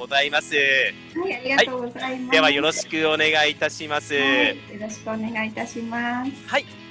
ございます。はい、ありがとうございます。ではよろしくお願いいたします。ははい、い、よろしくお願いいたします。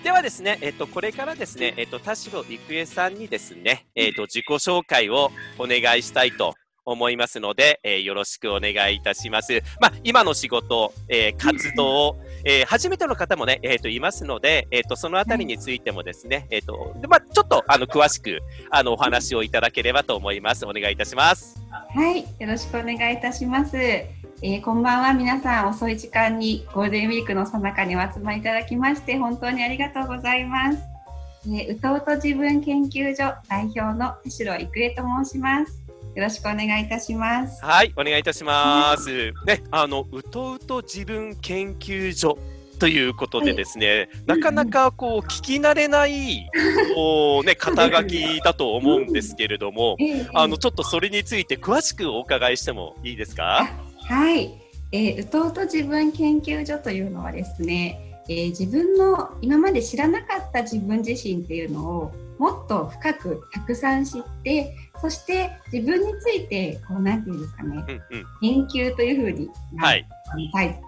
ではですね、えっとこれからですね、えっと田代郁恵さんにですね、えっと自己紹介をお願いしたいと。思いますので、えーよろしくお願いいたします。まあ、今の仕事、えー活動、えー初めての方もね、えっ、と、いますので、えっ、と、そのあたりについてもですね、えっ、と、でまあ、ちょっと、あの、詳しく、あの、お話をいただければと思います。お願いいたします。はい、よろしくお願いいたします。えーこんばんは、皆さん遅い時間にゴールデンウィークの最中にお集まりいただきまして本当にありがとうございます。えー、うとうと自分研究所代表の田代郁恵と申します。よろしくお願いいたします。はい、お願いいたします。ね、あの、うとうと自分研究所ということでですね、なかなかこう、聞き慣れない、こうね、肩書きだと思うんですけれども、えーあの、ちょっとそれについて詳しくお伺いしてもいいですか？はい、えー、うとうと自分研究所というのはですね、えー自分の今まで知らなかった自分自身っていうのをもっと深くたくさん知ってそして自分についてこうなんていうんですかねうんうん。研究というふうに、はい。タイ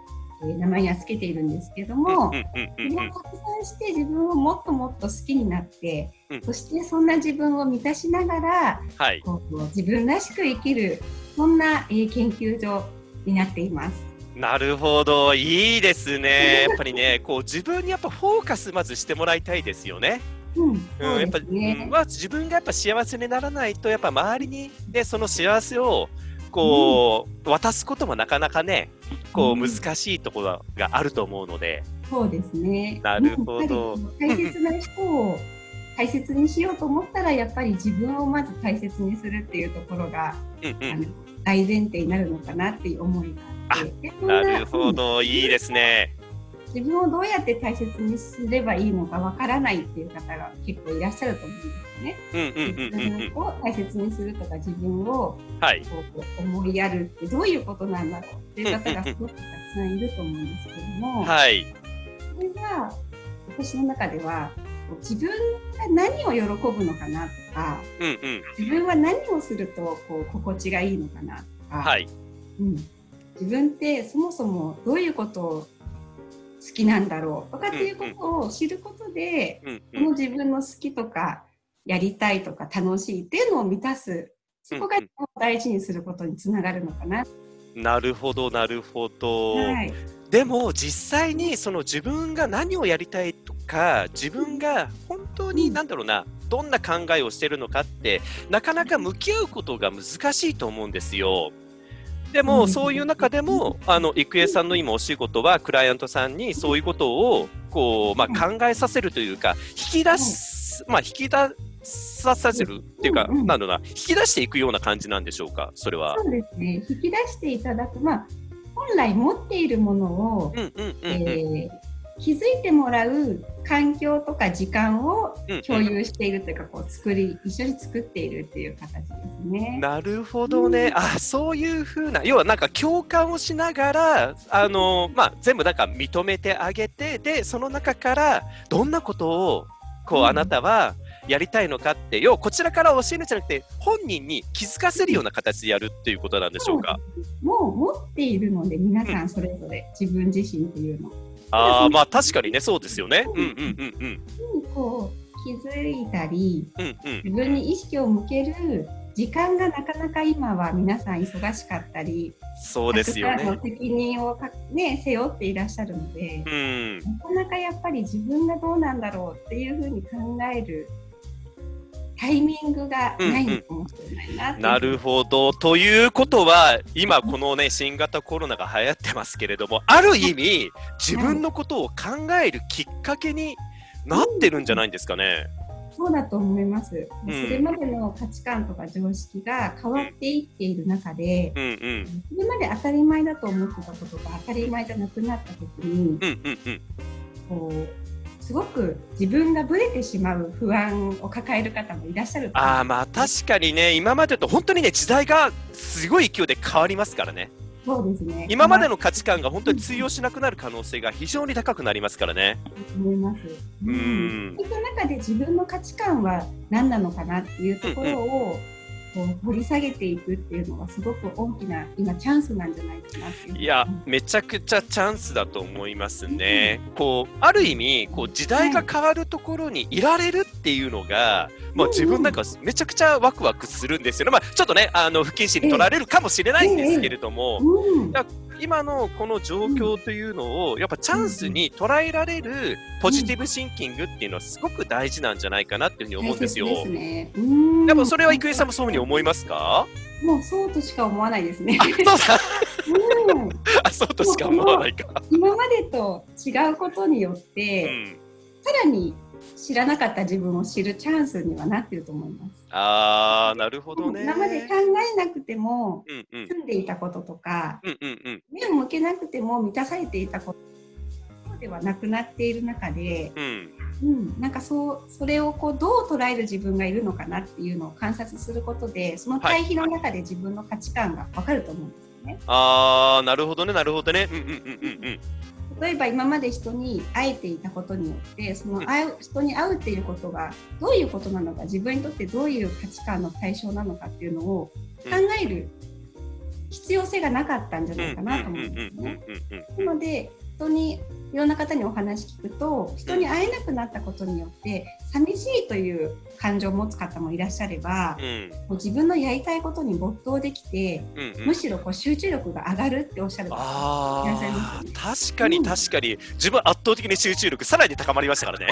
えー名前にはつけているんですけどうんも、うんうんうん自分を拡散して自分をもっともっと好きになって、うんそしてそんな自分を満たしながらはい。こう自分らしく生きるそんな、えー研究所になっています。なるほど、いいですね。やっぱりね、こう自分にやっぱフォーカスまずしてもらいたいですよね。うん、やっぱ、ね。うんまあ、自分がやっぱ幸せにならないと、やっぱ周りに、ね、その幸せを、こう、渡すこともなかなかね、こう、うん難しいところがあると思うので、そうですね。なるほど大切な人を大切にしようと思ったら、やっぱり自分をまず大切にするっていうところが、うんうん、大前提になるのかなっていう思いがあって。なるほうんど、いいですね。自分をどうやって大切にすればいいのかわからないっていう方が結構いらっしゃると思うんですね。自。分を大切にするとか自分をはい。こう思いやるってどういうことなんだろうっていう方がすごくたくさんいると思うんですけども、はい。それが私の中では自分が何を喜ぶのかなとかうんうん。自分は何をするとこう心地がいいのかなとか、はい。うん、自分ってそもそもどういうことを好きなんだろうとかっていうことを知ることで、うんそうの自分の好きとかやりたいとか楽しいっていうのを満たすそこがうん大事にすることにつながるのかな。ん。なるほど、なるほど。はいでも実際にその自分が何をやりたいとか自分が本当にうん何だろうなどんな考えをしてるのかってなかなか向き合うことが難しいと思うんですよ。でうん。もそういう中でもあの郁恵さんの今お仕事はクライアントさんにそういうことをこう、まあ、考えさせるというか引き出す、まあ、引き出させるっていうか、うんうんなんだな引き出していくような感じなんでしょうかそれは。そうですね。引き出していただく、まあ、本来持っているものを、うんうんうんうん。えー気づいてもらう環境とか時間を共有しているというか、こう作り一緒に作っているっていう形ですね。なるほどね、うん。あそういうふうな要はなんか共感をしながらあの、まあ、全部なんか認めてあげてでその中からどんなことをこう、うん。あなたはやりたいのかって要はこちらから教えるんじゃなくて本人に気づかせるような形でやるっていうことなんでしょうか？もう持っているので皆さんそれぞれ自分自身っていうの。にああまあ確かにねそうですよね。うんうんうんうん。こう気づいたりうんうん。自分に意識を向ける時間がなかなか今は皆さん忙しかったりそうですよね。責任をか、ね、背負っていらっしゃるのでうん。なかなかやっぱり自分がどうなんだろうっていうふうに考えるタイミングがないのかもしれないなうなるほど。ということは、今このね、新型コロナが流行ってますけれども、ある意味、自分のことを考えるきっかけになってるんじゃないんですかね。そうだと思います、うんそれまでの価値観とか常識が変わっていっている中で、うんうん。それまで当たり前だと思ってたことが当たり前じゃなくなった時にうんうんうん。こうすごく自分がぶれてしまう不安を抱える方もいらっしゃるああ、まあ確かにね、今までと本当にね、時代がすごい勢いで変わりますからね。そうですね今までの価値観が本当に通用しなくなる可能性が非常に高くなりますからね。思います。うんそういった中で自分の価値観は何なのかなっていうところをこう掘り下げていくっていうのはすごく大きな今チャンスなんじゃないかなっていういや、めちゃくちゃチャンスだと思いますね。こう、ある意味、こう、時代が変わるところにいられるっていうのが、まあ自分なんかめちゃくちゃワクワクするんですよね。まあちょっとね、あの、不謹慎に取られるかもしれないんですけれども、うんや今のこの状況というのを、やっぱチャンスに捉えられるポジティブシンキングっていうのはすごく大事なんじゃないかなっていうふうに思うんですよ。ですねうんやっぱそれは郁恵さんもそういうふうに思いますか？もうそうとしか思わないですねあ、。そうだ。うんあ、そうとしか思わないか。今までと違うことによっうて、ん。さらに知らなかった自分を知るチャンスにはなってると思います。あー、なるほどね。今まで考えなくてもうんうん。住んでいたこととかうんうんうん。目を向けなくても満たされていたことそうではなくなっている中で、うん。うん、なんかそうそれをこうどう捉える自分がいるのかなっていうのを観察することでその対比の中で自分の価値観が分かると思うんですよね。あー、なるほどね、なるほどね。うんうんうんうんうん。例えば今まで人に会えていたことによってそうん。の会う人に会うっていうことがどういうことなのか自分にとってどういう価値観の対象なのかっていうのを考える必要性がなかったんじゃないかなと思うんですね。なので人にいろんな方にお話聞くと人に会えなくなったことによって寂しいという感情を持つ方もいらっしゃればうん。もう自分のやりたいことに没頭できてうんうん。むしろこう集中力が上がるっておっしゃる方いらっしゃいますね。ー確かに確かに、自分圧倒的に集中力さらに高まりましたからね。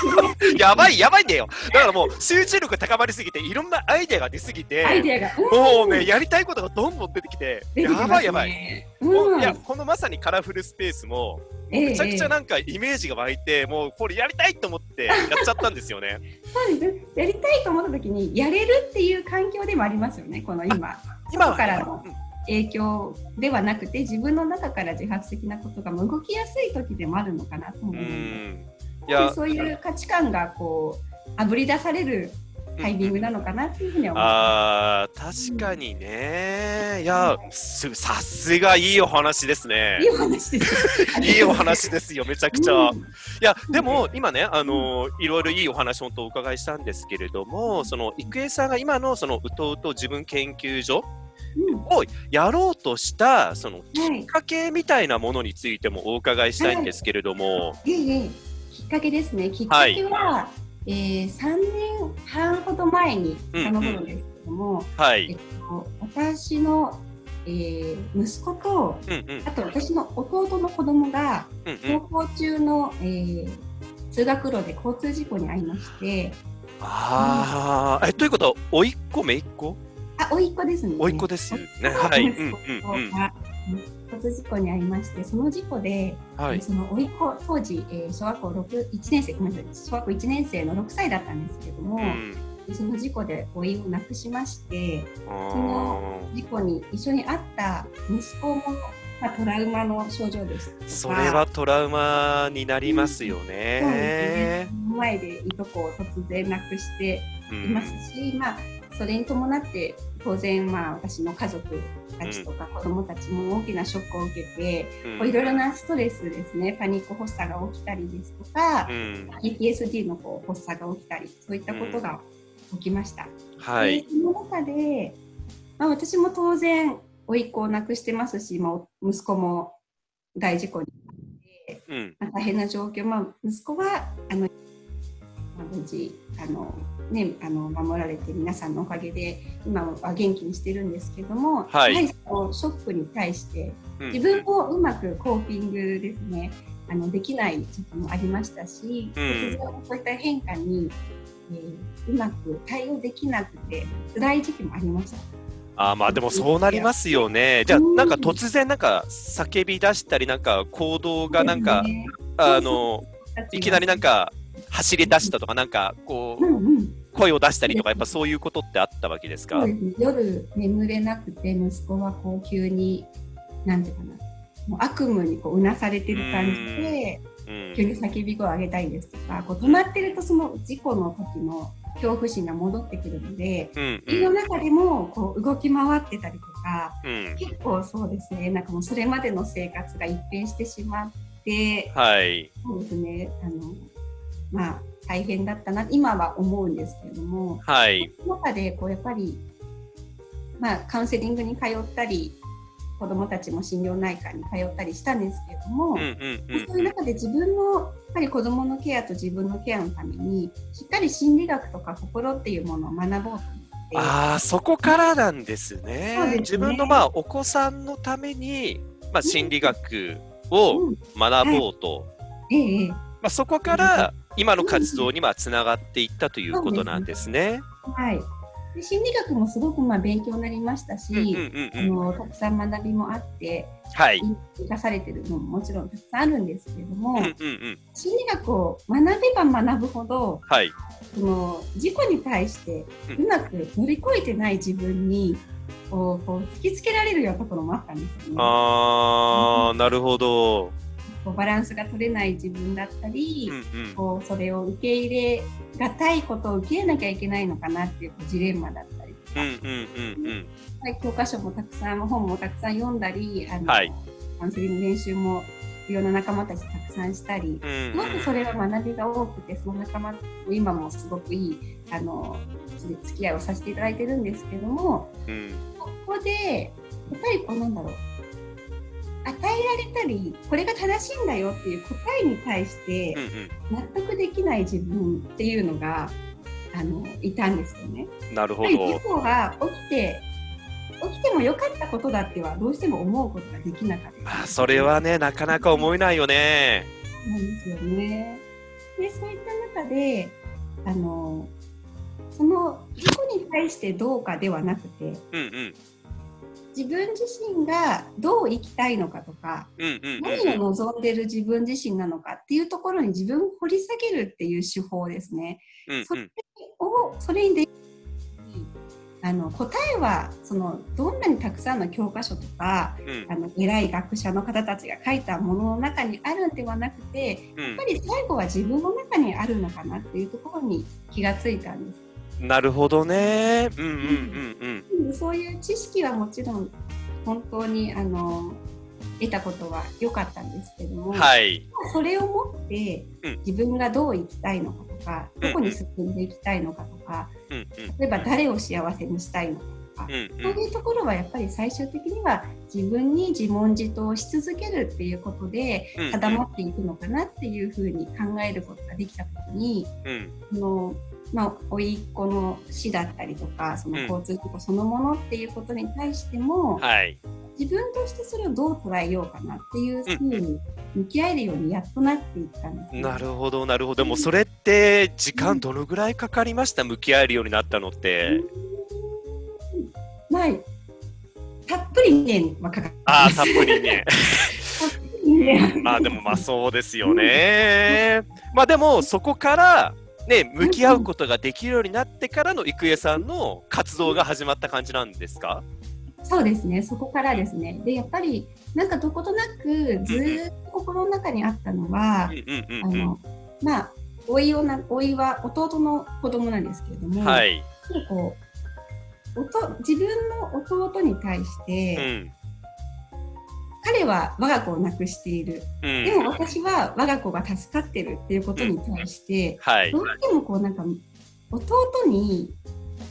やばいやばいんだよ。だからもう集中力高まりすぎていろんなアイデアが出すぎてアイデアが、もうねやりたいことがどんどん出てきてね。やばいやばい、うん。いやこのまさにカラフルスペースもええめちゃくちゃえなんかイメージが湧いて、もうこれやりたいと思ってやっちゃったんですよね。え そうです。やりたいと思った時にやれるっていう環境でもありますよね。この今。今外からのうん。影響ではなくて自分の中から自発的なことが動きやすい時でもあるのかなと思ううのでそういう価値観がこうあぶり出されるタイミングなのかなっていうふうには思いまあー確かにね。いやすさすがいいお話ですねす。いいお話です。いいお話ですよ、めちゃくちゃ。うんいや、でも今ね、あのいろいろいいお話、本当お伺いしたんですけれども、その郁恵さんが今のそのうとうと自分研究所うんをやろうとしたそのきはいっかけみたいなものについてもお伺いしたいんですけれども、いえいえきっかけですね。きっかけは、えー、3年半ほど前に遡るんですけども、はい。えっと、私の、えー息子とうんうんあと私の弟の子供がうんうん高校中の、えー通学路で交通事故に遭いましてああ、え、ということは、おいっ子、めいっ子？あ甥っ子ですねおいっ子ですよね。はい。うんうんうん。が交通事故に遭いましてその事故で、はい。その甥っ子当時、えー小学校6 1年生ごめんなさい小学校1年生の6歳だったんですけども、うん。その事故で甥を亡くしましてあの事故に一緒に会った息子も、まあ、トラウマの症状でしたそれはトラウマになりますよそうですねね。前でいとこを突然亡くしてうんいますし、まあ、それに伴って当然、まあ、私の家族たちとか子どもたちも大きなショックを受けて、ういろいろなストレスですねパニック発作が起きたりですとかう、ん。PTSD のこう発作が起きたりそういったことが起きました。はい。でその中で、まあ、私も当然甥っ子を亡くしてますし、まあ、息子も大事故にうん。まあ大変な状況、まあ、息子はあの、まあ、無事あの、ね、あの守られて皆さんのおかげで今は元気にしてるんですけども、はい。やはりそのショックに対してうん。自分もうまくコーピングですねあのできない時期もありましたし、うん。突然そういった変化に、えーうまく対応できなくて辛い時期もありました。あーまあでもそうなりますよね。じゃあうん。なんか突然なんか叫び出したりなんか行動がなんか、ねあのいきなりなん、か走り出したとかなんかこうんううん声を出したりとかやっぱそういうことってあったわけですか？夜眠れなくて息子はこう急になんていうかなもう悪夢にこううなされてる感じでうん。急に叫び声を上げたりですとかこう止まってるとその事故の時の恐怖心が戻ってくるのでうん家の中でもこう動き回ってたりとかうん。結構そうですねなんかもうそれまでの生活が一変してしまってはい。そうですねあのまあ大変だったな今は思うんですけれども。はい。その中でこうやっぱりまあ、カウンセリングに通ったり子どもたちも心療内科に通ったりしたんですけれども、そういう中で自分のやっぱり子どものケアと自分のケアのためにしっかり心理学とか心っていうものを学ぼうとああ、そこからなんですそうですね。ね自分のまあお子さんのために、まあ、心理学をうん。学ぼうと、まあ、そこから今の活動にまあつながっていったということなんですね。はい、で心理学もすごくまあ勉強になりましたし、あうんのたくさん学びもあってはい。生かされてるのももちろんたくさんあるんですけれども。心理学を学べば学ぶほどはい。その事故に対してうまく乗り越えてない自分にこうこう突きつけられるようなところもあったんですよね。ああ、なるほど。こうバランスが取れない自分だったり、うんうん。こうそれを受け入れがたいことを受け入れなきゃいけないのかなっていうジレンマだったりとか、うんうんうんうん。はい教科書もたくさん本もたくさん読んだりあの、はいカウンセリング練習もいろんな仲間たちとたくさんしたり、うんすごくそれは学びが多くてその仲間と今もすごくいいあの付き合いをさせていただいてるんですけどもうんここでやっぱりこうなんだろう与えられたりこれが正しいんだよっていう答えに対してうん納得できない自分っていうのがあのいたんですよね。うん。なるほど事。故が起きて起きても良かったことだってはどうしても思うことができなかった。まあ、それはね、なかなか思えないよね。なんですよね。でそういった中であのその事故に対してどうかではなくてうんうん。自分自身がどう生きたいのかとか何を望んでる自分自身なのかっていうところに自分を掘り下げるっていう手法ですね。それうんうん。をそれにであの答えはそのどんなにたくさんの教科書とかうんあの偉い学者の方たちが書いたものの中にあるんではなくてうんやっぱり最後は自分の中にあるのかなっていうところに気がついたんです。なるほどね。うんうんうんうん。でそういう知識はもちろん本当にあの得たことは良かったんですけども、はい。それを持ってうん自分がどう生きたいのかとか、うんどこに進んでいきたいのかとか、うんうん。例えば誰を幸せにしたいのかとか、うんそういうところはやっぱり最終的には自分に自問自答し続けるっていうことでうん定まっていくのかなっていうふうに考えることができた時に、うんそのまあ、甥っ子の死だったりとかその交通事故そのものっていうことに対しても、はい。自分としてそれをどう捉えようかなっていうふうに向き合えるようにやっとなっていったんですね、なるほど、なるほど。でもそれって時間どのぐらいかかりました？向き合えるようになったのって。まあたっぷり2年はかかってああ、たっぷりね。たっぷり2年 まあでもまあそうですよね。まあでもそこからね、向き合うことができるようになってからの郁恵さんの活動が始まった感じなんですか？そうですね、そこからですね。で、やっぱり、なんかどことなく、ずーっと心の中にあったのはあ。の、まあ、おいをな、おいは弟の子供なんですけれども、はい。こう、おと自分の弟に対しうて、ん。彼は我が子を亡くしている。うん。でも私は我が子が助かってるっていうことに対して、はいど。うしてもこうなんか、弟に、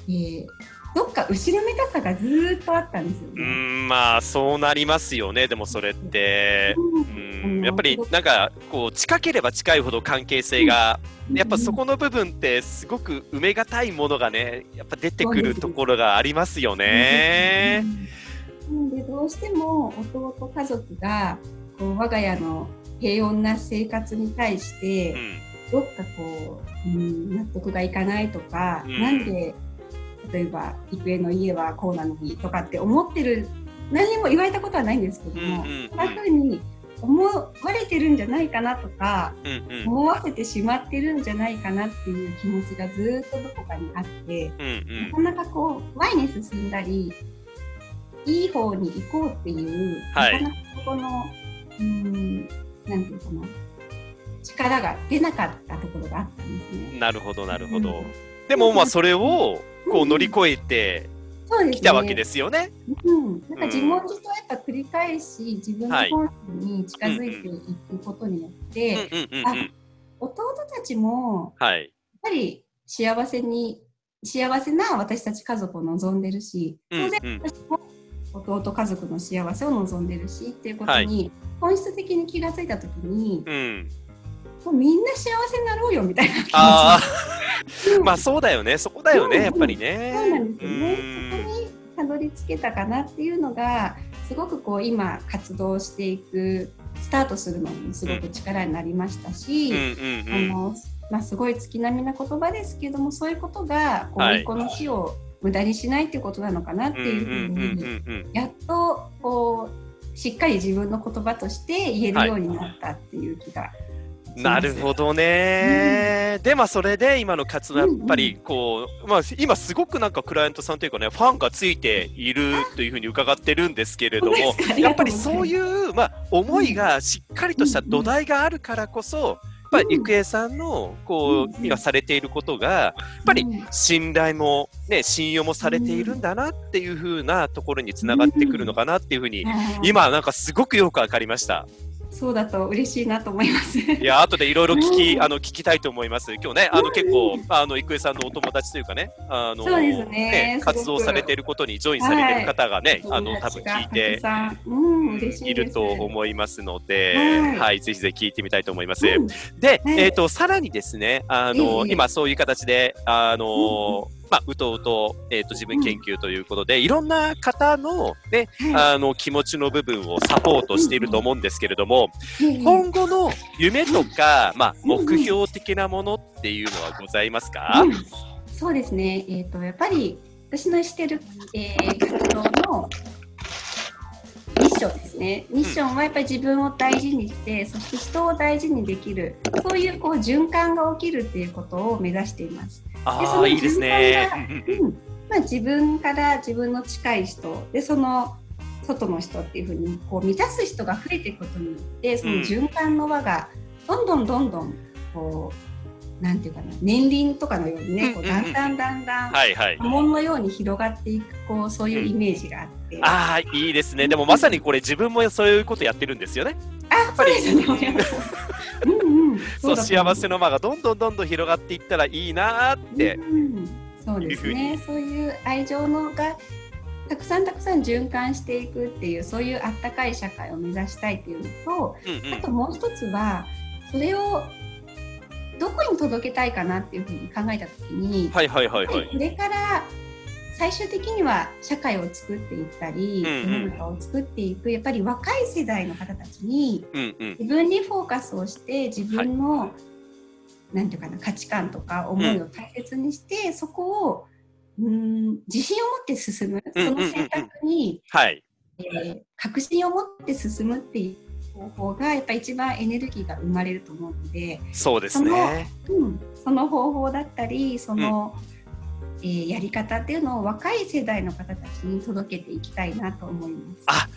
えーどっか後ろめたさがずーっとあったんですようね。ん、まあそうなりますよね。でもそれって。うん、やっぱりなんかこう近ければ近いほど関係性が、やっぱそこの部分ってすごく埋めがたいものがね、やっぱ出てくるところがありますよね。うんでどうしても弟家族がこう我が家の平穏な生活に対しうてん。どっかこう、うん、納得がいかないとか、うんなんで例えば郁恵の家はこうなのにとかって思ってる何にも言われたことはないんですけども、うんうんうんそんな風に思われてるんじゃないかなとかうんうん。思わせてしまってるんじゃないかなっていう気持ちがずっとどこかにあって。うんなかなかこう前に進んだりいい方に行こうっていう、はいなかなかこのうーんなんていうかな力が出なかったところがあったんですうん。ね。なるほど、なるほど。うんでもまあそれをこう乗り越えてそうですね。きたわけですよね。うん、なんか自問自答やっぱ繰り返し自分のはい本心に近づいていくことによって。弟たちもはい。やっぱり幸せに幸せな私たち家族を望んでるし当然私も弟家族の幸せを望んでるしっていうことに本質的に気がついた時に、うん。もうみんな幸せになろうよみたいなあうんあ、まあそうだよね。そこだよね、うんやっぱりね。そうなんですよね。うんそこにたどり着けたかなっていうのがすごくこう今活動していくスタートするのにすごく力になりましたし。あのまあ、すごい月並みな言葉ですけどもそういうことがこうはい甥っ子の死を無駄にしないっていうことなのかなってうんうんいうふうに、うんうんやっとこうしっかり自分の言葉として言えるようになったっていう気がうん。なるほどね。で、まあそれで今の活動やっぱりこう、まあ今すごくなんかクライアントさんというかね、ファンがついているというふうに伺ってるんですけれども、やっぱりそういう、まあ、思いがしっかりとした土台があるからこそ、やっぱり郁恵さんのこうんう今されていることがやっぱりうん。信頼も、ね、信用もされているんだなっていう風なところにつながってくるのかなっていうふうに今なんかすごくよくわかりました。そうだと嬉しいなと思います。いや後でいろいろ聞き、うん。あの聞きたいと思います。今日ねあの結構あの郁恵さんのお友達というかねあのそうですね。すごく。活動されていることにジョインされている方がね、あの多分聞いてうん、いいると思いますので、はい。はい、ぜひぜひ聞いてみたいと思います。うん。で、はいえっ、と、さらにですね、あの、ええ。今そういう形で、あの、まあ、うとうと、えっ、と、自分研究ということで、いろんな方の、ね、はあの、気持ちの部分をサポートしていると思うんですけれども、い今後の夢とか、まあ、うん目標的なものっていうのはございますか、うん。そうですね、えー、とやっぱり私のしてる、えー活動のミッションですね。ミッションはやっぱり自分を大事にして、そして人を大事にできる、そういうこう循環が起きるっていうことを目指しています。でそあのあ、いいですね。順うんうんうんうんまあ、自分から自分の近い人でその外の人っていうふうにこう満たす人が増えていくことによってその循環の輪がどんどんどんどんこうなんていうかな年輪とかのようにねこううんうんうんだんだんだんだんはいはい。波紋のように広がっていくこうそういうイメージがあって、あああ、いいですね。でもまさにこれ自分もそういうことやってるんですよね。そうですねうんうん。そう、幸せの輪がどんどんどんどん広がっていったらいいなーって。うん、そうですね。そういう愛情のがたくさんたくさん循環していくっていうそういうあったかい社会を目指したいっていうのとうんうん。あともう一つはそれをどこに届けたいかなっていうふうに考えた時に、はいはいはいはい。これから最終的には社会を作っていったり、世の中を作っていくやっぱり若い世代の方たちに。自分にフォーカスをして自分の、なんていうかな価値観とか思いを大切にして、そこをうん自信を持って進む、その選択に、はい。えー確信を持って進むっていう方法がやっぱり一番エネルギーが生まれると思うので、そうですね。うん、その方法だったりその、えーやり方っていうのを若い世代の方たちに届けていきたいなと思います。あ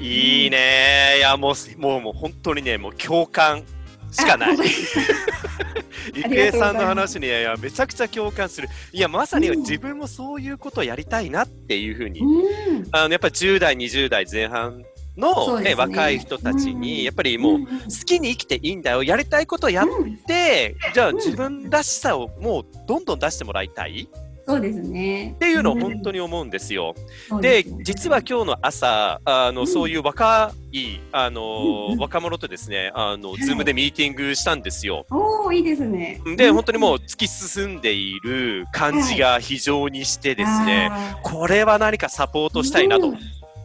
いいね。いや、もう、もう、もう本当にね、もう共感しかない。郁恵さんの話にいやめちゃくちゃ共感する。いや、まさに自分もそういうことをやりたいなっていうふうに、うん。あのやっぱ10代、20代前半の、ねね。若い人たちに、うん。やっぱりもう、んん好きに生きていいんだよ、やりたいことをやっうん。て、じゃあうん。自分らしさをもうどんどん出してもらいたいそうですね。っていうのをん本当に思うんですよ。で、すね実は今日の朝、あの、うんそういう若い、あの、うんうん若者とですね、あの、いズームでミーティングしたんですよ。おおいいですね。で、うん本当にもう突き進んでいる感じが非常にしてですね、あこれは何かサポートしたいなと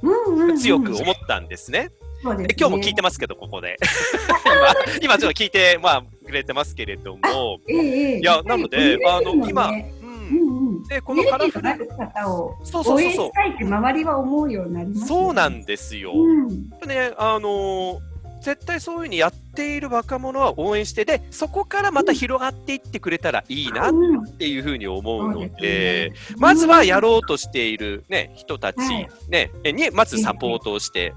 うん強く思ったんですね。ですねで今日も聞いてますけど、ここで。今、今ちょっと聞いて、まあ、くれてますけれども、ええええいや、なので、あの、今、う。うんんうん。で、ここのカラフル、のる方をそうそう応。援したいって周りは思うようになります、ね。そうなんですよ。うん。ね、あのー絶対そういうふうにやっている若者は応援して、で、そこからまた広がっていってくれたらいいなっうんていうふうに思うのそうで、ですねまずはやろうとしている、ね、人たち、はいね、にまずサポートをして、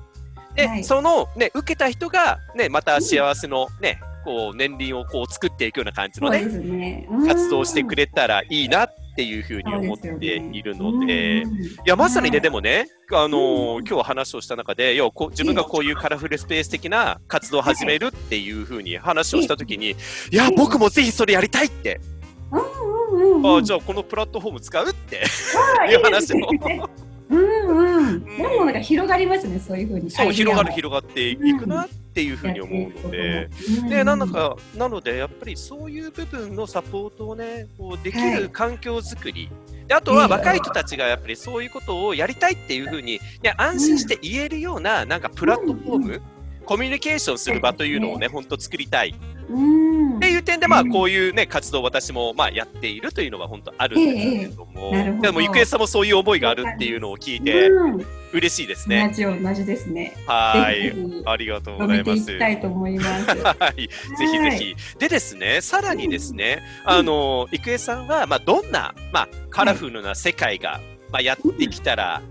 で、はいその、ね、受けた人が、ね、また幸せの、ね、こう、年輪をこう作っていくような感じのね、ね。うん活動してくれたらいいなっていうふうに思っているので、うん。いや、まさにね、はいでもね、あのーうん。今日話をした中で、要はこう自分がこういうカラフルスペース的な活動を始めるっていうふうに話をしたときに、いや、僕もぜひそれやりたいって、あじゃあこのプラットフォーム使うって。あいう話を うんうん。でもなんか広がりますね、そういうふうに。そう広がる広がっていくなっていうふうに思うので。でなんだかなのでやっぱりそういう部分のサポートをねこうできる環境づくり、であとは若い人たちがやっぱりそういうことをやりたいっていうふうに、ね、安心して言えるようななんかプラットフォーム、コミュニケーションする場というのをね本当作りたい。うん。っていう点でまあうん。こういうね活動を私もまあやっているというのは本当あるんですけれども、でも郁恵さんもそういう思いがあるっていうのを聞いてうん。嬉しいですね。同じですね。はい。ありがとうございます。きたいと思います。はい、ぜひぜひ。でですね、さらにですね、あの、郁恵さんは、まあ、どんな、まあ、カラフルな世界が、まあ、やってきたら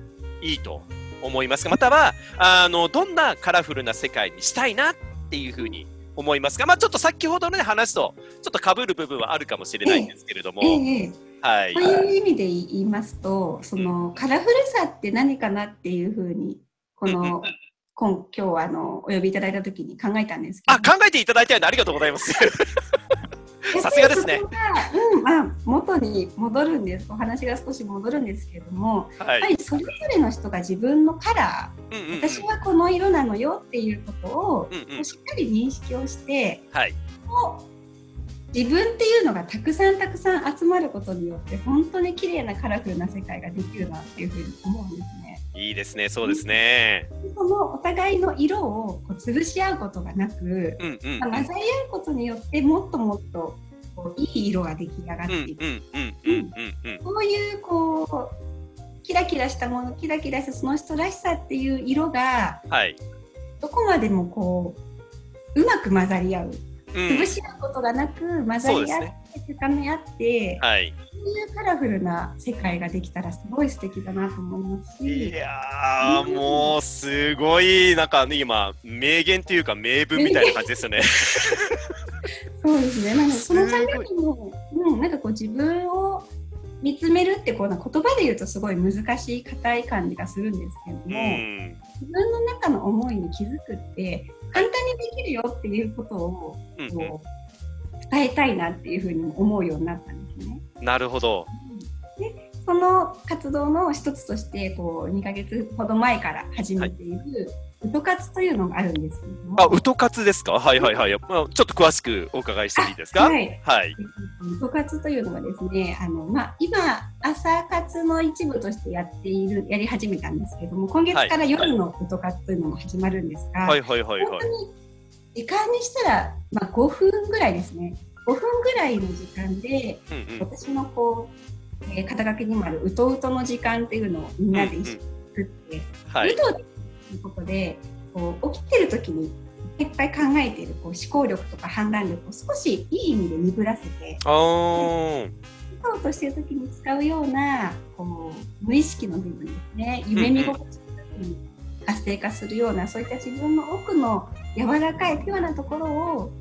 いいと思いますか、または、あの、どんなカラフルな世界にしたいなっていうふうに思いますかまあ、ちょっと先ほどのね、話と、ちょっと被る部分はあるかもしれないんですけれども、ええええはいそう。いう意味で言いますと、そのカラフルさって何かなっていうふうに、こうんうんの、今今日はあのお呼びいただいたときに考えたんですけあ、ど。考えていただいたようでありがとうございます。さすがですねうん、まあ、元に戻るんです。お話が少し戻るんですけれども、はい。やっぱりそれぞれの人が自分のカラうんうんうんー、私はこの色なのよっていうことを、うんうんしっかり認識をして、はい。自分っていうのがたくさんたくさん集まることによって本当に綺麗なカラフルな世界ができるなっていうふうに思うんですね。いいですね、そうですね。そのお互いの色をこう潰し合うことがなく、うんうんうん。まあ混ざり合うことによってもっともっとこういい色が出来上がっていく。こういうこうキラキラしたものキラキラしたその人らしさっていう色がはい。どこまでもこううまく混ざり合ううん潰し合うことがなく混ざり合っ。て深め合って、はい。そういうカラフルな世界ができたらすごい素敵だなと思いますいし、やー、もうすごい、なんかね、今、名言っていうか、名文みたいな感じですよね。そうですね。なんか そのためにも、うん、なんかこう自分を見つめるってこうな言葉で言うとすごい難しい硬い感じがするんですけども、うん。自分の中の思いに気づくって簡単にできるよっていうことをうう伝えたいなっていうふうにも思うようになったんですね。うん。なるほど。でその活動の一つとしてこう2ヶ月ほど前から始めている、ウト活というのがあるんですあ、ウト活ですか？はいはいはい。まあちょっと詳しくお伺いしていいですか？はい。はい。ウト活というのはですねあの、まあ、今朝活の一部としてやっているやり始めたんですけども今月から夜のウト活というのも始まるんですが、はいはいはいはい。時間にしたら、まあ、5分ぐらいですね。5分ぐらいの時間でうんうん。私のこう、えー肩書きにもあるうとうとの時間っていうのをみんなで一緒に作って、はい。うとうとということでこう起きてる時にいっぱい考えているこう思考力とか判断力を少しいい意味で鈍らせてあー。うとしてる時に使うようなこう無意識の部分ですね夢見心地の時に活性化するようなそういった自分の奥の柔らかいピュアなところを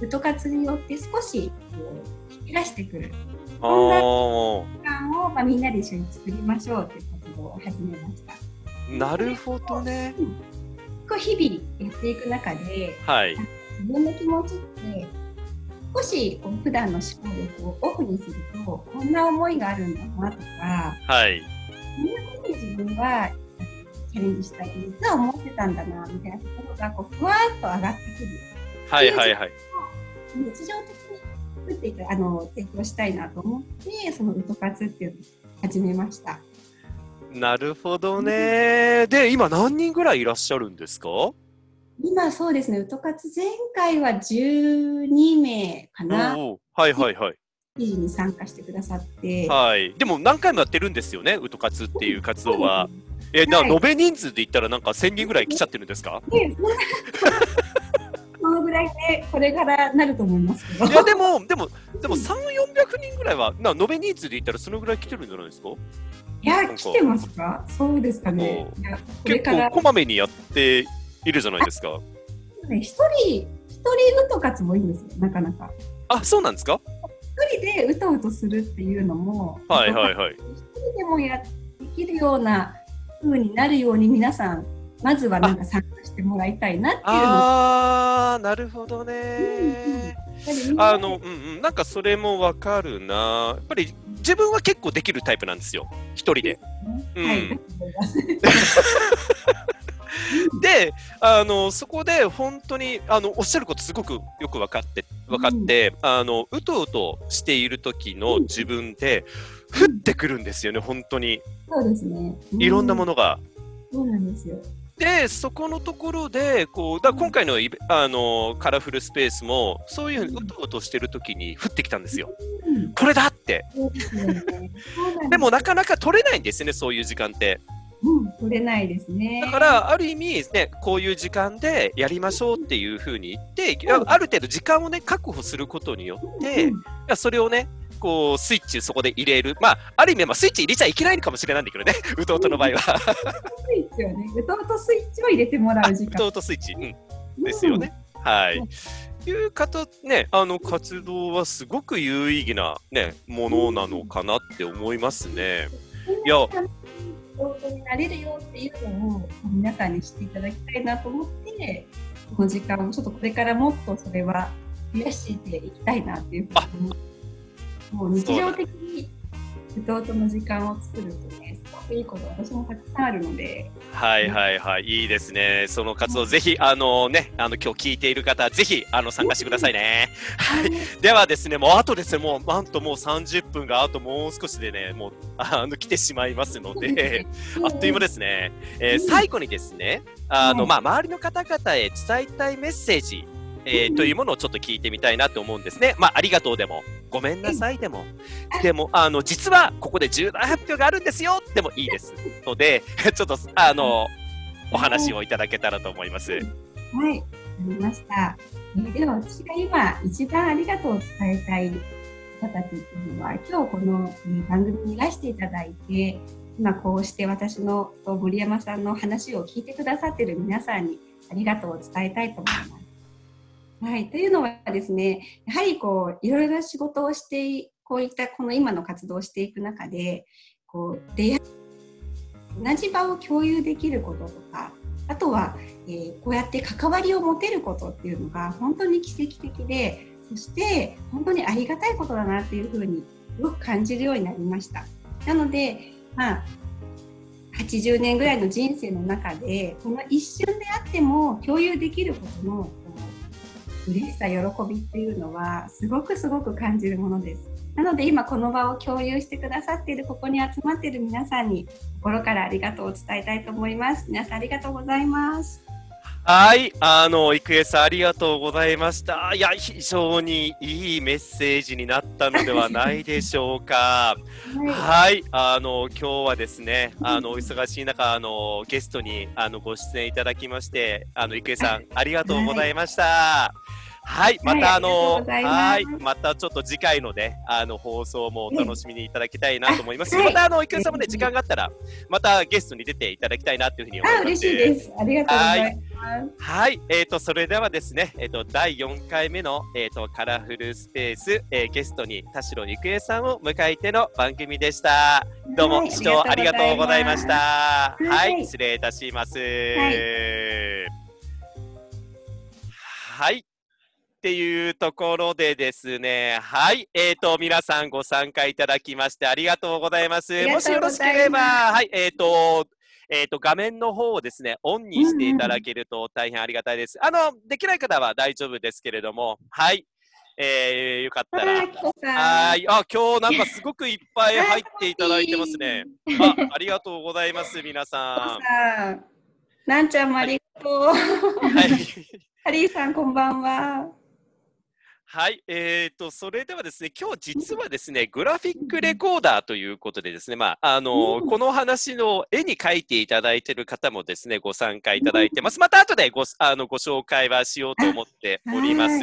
ウト活によって少しこう引き出してくるあー。時間を、まあ、みんなで一緒に作りましょうという活動を始めました。なるほどね。こう日々やっていく中ではい。自分の気持ちって少しこう普段の思考力をオフにするとこんな思いがあるんだなとかはい。こんなことに自分はチャレンジしたいって実は思ってたんだなみたいなところがこうふわーっと上がってくるはいはいはい。日常的に作っていくあの提供したいなと思ってそのウト活っていうのを始めました。なるほどね。で、今何人ぐらいいらっしゃるんですか？今そうですね、ウト活前回は12名かな、はいはいはい。記事に参加してくださって、はい。でも何回もやってるんですよね、ウト活っていう活動は。え、な、はい。延べ人数で言ったらなんか1000人ぐらい来ちゃってるんですか？ぐらいでこれからなると思いますけど、いや、でも、でも、でも3、400人ぐらいは、な、延べ人数で言ったらそのぐらい来てるんじゃないですか？いや、来てますか？そうですかね。結構こまめにやっているじゃないですか。ね、一人、一人ウト活もいいんですよ、なかなか。あ、そうなんですか？一人でうとうとするっていうのも、はいはいはい。一人でもやできるような風になるように皆さんまずはなんか参加してもらいたいなっていうのああ、なるほどね。あの、うんうん、なんかそれもわかるな。やっぱり自分は結構できるタイプなんですよ。一人で。うんはい。で、あの、そこで本当に、あの、おっしゃることすごくよく分かって、分かって、あの、うとうとしている時の自分で、降ってくるんですよね、本当に。そうですね。いろんなもの。のが。そうなんですよ。で、そこのところで、こう、だ今回のあのカラフルスペースも、そういうふうにうとうとしてる時に降ってきたんですよ。うんこれだって。でも、なかなか取れないんですよね、そういう時間って。うん、取れないですね。だから、ある意味、ね、こういう時間でやりましょうっていうふうに言って、うんある程度時間をね、確保することによって、いうんやそれをね、こう、スイッチそこで入れる。まあ、ある意味、まあ、スイッチ入れちゃいけないのかもしれないんだけどね、弟の場合は。スイッチをね、うとうとスイッチを入れてもらう時間。弟スイッチ。うん。ですよね。はい。いう方ね、あの活動はすごく有意義な、ね、ものなのかなって思いますね。うん。いや弟になれるよっていうのを皆さんに知っていただきたいなと思って、この時間をちょっとこれからもっとそれは増やしていきたいなっていうふうに思うもう日常的に弟の時間を作るとね、すごくいいこと私もたくさんあるので、はいはいはい、いいですね。その活動、ぜひ、あのね、あの、今日聞いている方、ぜひ、あの、参加してくださいね。はい。ではですね、もう、あとですね、もう、なんともう30分が、あともう少しでね、もう、あの、来てしまいますので、あっという間ですね。えー最後にですね、あの、はいまあ、周りの方々へ伝えたいメッセージ、えーうんというものをちょっと聞いてみたいなと思うんですね。まあ、ありがとうでも、ごめんなさいでも、でも、あの、実は、ここで重大発表があるんですよでもいいですので、ちょっと、あの、お話をいただけたらと思います。はい、わかりました。えーでは私が今一番ありがとうを伝えたい方たちっていうのは、今日このえー番組にいらしていただいて、今こうして私のと森山さんの話を聞いてくださっている皆さんにありがとうを伝えたいと思います。はい、というのはですね、やはりこういろいろな仕事をして、こういったこの今の活動をしていく中で、こう出会い同じ場を共有できることとか、あとはえーこうやって関わりを持てることっていうのが本当に奇跡的でそして本当にありがたいことだなっていうふうにすごく感じるようになりました。なのでまあ80年ぐらいの人生の中でこの一瞬であっても共有できることの嬉しさ喜びっていうのはすごくすごく感じるものです。なので今この場を共有してくださっているここに集まっている皆さんに心からありがとうを伝えたいと思います。皆さんありがとうございます。はい、あの、郁恵さん、ありがとうございました。いや、非常にいいメッセージになったのではないでしょうか。はい。はい、あの、今日はですね、あの、お忙しい中、あの、ゲストに、あの、ご出演いただきまして、あの、郁恵さん、ありがとうございました。はい、また、あはいあの、はい、またちょっと次回のね、あの、放送もお楽しみにいただきたいなと思いますまた、あの、郁恵さんもね、時間があったら、またゲストに出ていただきたいなというふうに思いあ、ます。嬉しいです。ありがとうございます。はい、えー、とそれではですね、えー、と第4回目の、えー、とカラフルスペース、えーゲストに田代郁恵さんを迎えての番組でした。どうもはい視聴ありがとうございました。いはい、失礼いたします。はい。っていうところでですね、はい、えっ、と、皆さんご参加いただきましてありがとうございます。ありがもしよろしければ、はい、えっ、と、えっ、と、画面の方をですね、オンにしていただけると大変ありがたいです。あの、できない方は大丈夫ですけれども、はい、えー、よかったら。はい、あ、今日なんかすごくいっぱい入っていただいてますね。あ、ありがとうございます、皆ささん。なんちゃんもありがとう。ん。はい。ハリーさん、こんばんは。はい、えーと、それではですね、今日実はですね、グラフィックレコーダーということでですね、まあ、あの、うん。この話の絵に描いていただいている方もですね、ご参加いただいてます。また後でご、あの、ご紹介はしようと思っております。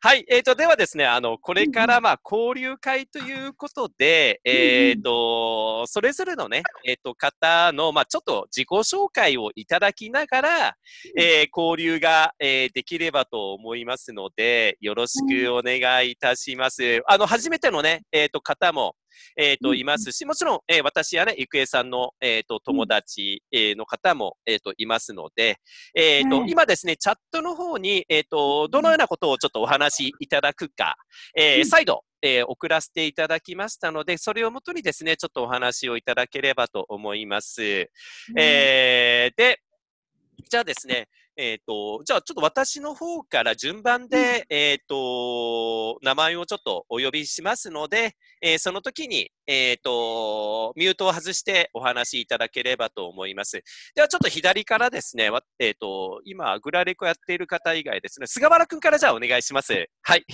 はい、えーと、ではですね、あの、これから、まあ、交流会ということで、えーと、それぞれのね、えーと、方の、まあ、ちょっと自己紹介をいただきながら、えー交流が、えーできればと思いますので、よろししくお願いいたします。あの、初めてのね、えっ、と、方も、えっ、と、うん。いますし、もちろん、えー私はね、ゆくえさんの、えっ、と、友達、えーの方も、えっ、と、いますので、えっ、と、はい今ですね、チャットの方に、えっ、と、どのようなことをちょっとお話しいただくか、え再度、えー送らせていただきましたので、それをもとにですね、ちょっとお話をいただければと思います。えーで、じゃあですね、えっ、と、じゃあちょっと私の方から順番で、えっ、と、名前をちょっとお呼びしますので、えーその時に、えっ、と、ミュートを外してお話しいただければと思います。ではちょっと左からですね、わえっ、と、今、グラレコやっている方以外ですね、菅原くんからじゃあお願いします。はい。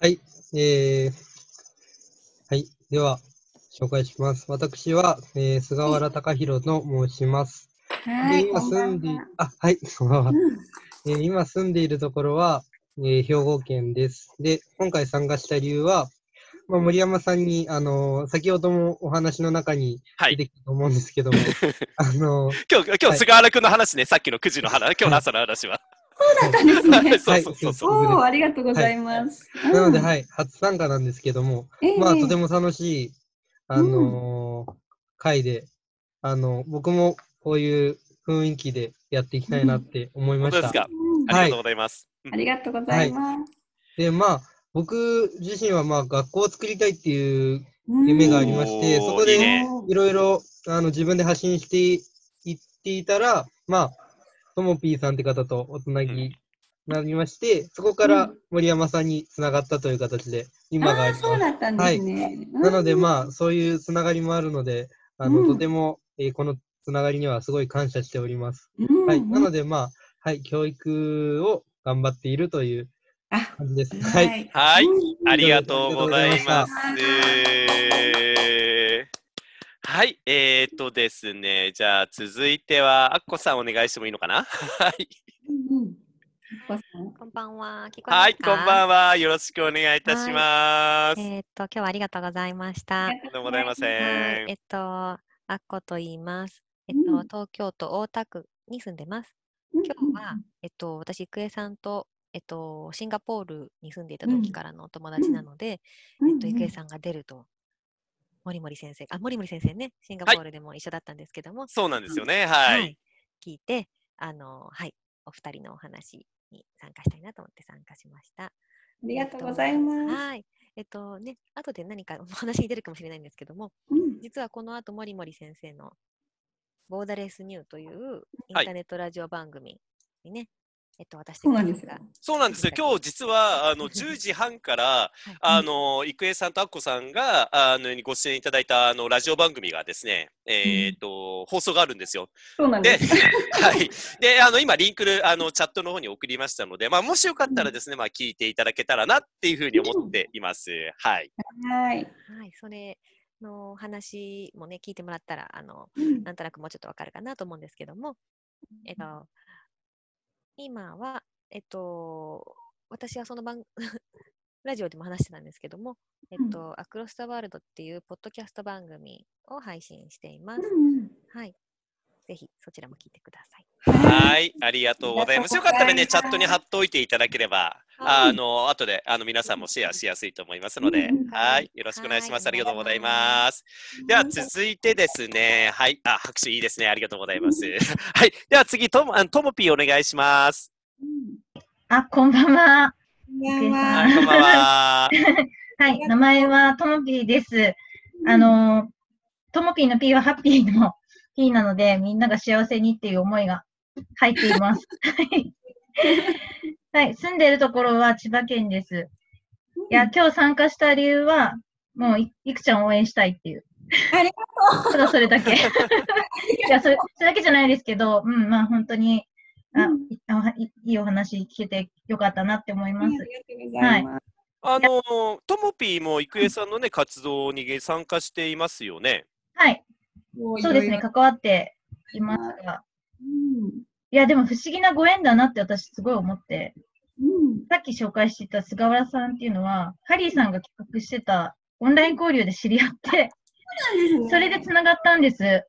はい、えー、はい、では、紹介します。私は、えー、菅原隆弘と申します。で、はい、今住んでいんは。あ、はい、こんばんは。うんえー今住んでいるところは、えー兵庫県です。で、今回参加した理由は、まあ、森山さんに、あのー先ほどもお話の中にはい。出てきたと思うんですけども、あのー今日、今日、菅原くんの話ね、さっきの9時の話、今日の朝の話は。そうだったんですね。そうそうそうありがとうございます。なので、い。はい、初参加なんですけども、ええまあ、とても楽しい、あのー会で、あの、僕もこういう雰囲気でやっていきたいなって思いました。本当ですか？うんありがとうございます。うんありがとうございます。で、まあ、僕自身はまあ、学校を作りたいっていううん夢がありまして、そこでいろいろ、あの、自分で発信していっていたら、まあ、ともぴーさんって方とおつなぎになりまして、そこから森山さんにつながったという形で、今があります。そうだったんですね。なので、あ、まあ、そういうつながりもあるので、あの、うんとても、えーこのつながりにはすごい感謝しております。うんはい。なので、まあ、はい、教育を頑張っているというあ、感じです。ははい。い。はいうんありがとうございます。はい、えー、とですね、じゃあ続いては、アッコさんお願いしてもいいのかな？はい。こんばんは。聞こえますか？はい、こんばんは。よろしくお願いいたします。えーっと、今日はありがとうございました。はいありがとんでもございません。えっと、あっこと言います。えっうん。と、東京都大田区に住んでます。うん今日は、えっと、私、郁恵さんと、えっと、シンガポールに住んでいたうん。時からのお友達なので、うんえっと、郁恵さんが出ると、森森先生、あ、森森先生ね、シンガポールでも一緒だったんですけども、そうなんですよね。はい。はい。聞いて、あの、はい、お二人のお話に参加したいなと思って参加しました。ありがとうございます。はい。えっとね、後で何かお話に出るかもしれないんですけども、うん。実はこの後、もりもり先生のボーダレスニューというインはいターネットラジオ番組にね、えっと、私そうなんですよがそうなんですよ。今日実は、あの、10時半から、はいあの、郁恵さんとアッコさんが、あの、にご出演いただいた、あの、ラジオ番組がですね、えっ、と、放送があるんですよ。で、そうなんです。はい。で、あの、今、リンクル、あの、チャットの方に送りましたので、まあ、もしよかったらですね、まあ、聞いていただけたらなっていうふうに思っています。はい。はい。はい、それの話もね、聞いてもらったら、あの、うんなんとなくもうちょっとわかるかなと思うんですけども、えっと、今は、えっと、私はその番、ラジオでも話してたんですけども、えっと、アクロス・ザ・ワールドっていうポッドキャスト番組を配信しています。うんはい。ぜひそちらも聞いてください。はい。ありがとうございます。よかったらね、チャットに貼っておいていただければ、はいあの、後で、あの、皆さんもシェアしやすいと思いますのではい。よろしくお願いします。はいありがとうございます。では続いてですね、はい。あ、拍手いいですね。ありがとうございます。はい。では次、とも、あのともぴーお願いします。うんあ、こんばんは。こんばんははい、こんばんは。はい、名前はともぴーです。あの、ともぴーの P はハッピーの P なので、みんなが幸せにっていう思いが入っています。はいはい、住んでいるところは千葉県です。いや、今日参加した理由は、もうい、いくちゃんを応援したいっていう。ありがただそれだけ。いや、それ、それだけじゃないですけど、うん、まあ本当に、あうんいあいいいお話聞けてよかったなって思います。とうござい。あの、ともぴーも郁恵さんのね、活動に参加していますよね。はい、そうですね、関わっていますが。うんいや、でも不思議なご縁だなって私すごい思って、うんさっき紹介してた菅原さんっていうのは、ハリーさんが企画してたオンライン交流で知り合って、それで繋がったんです。で。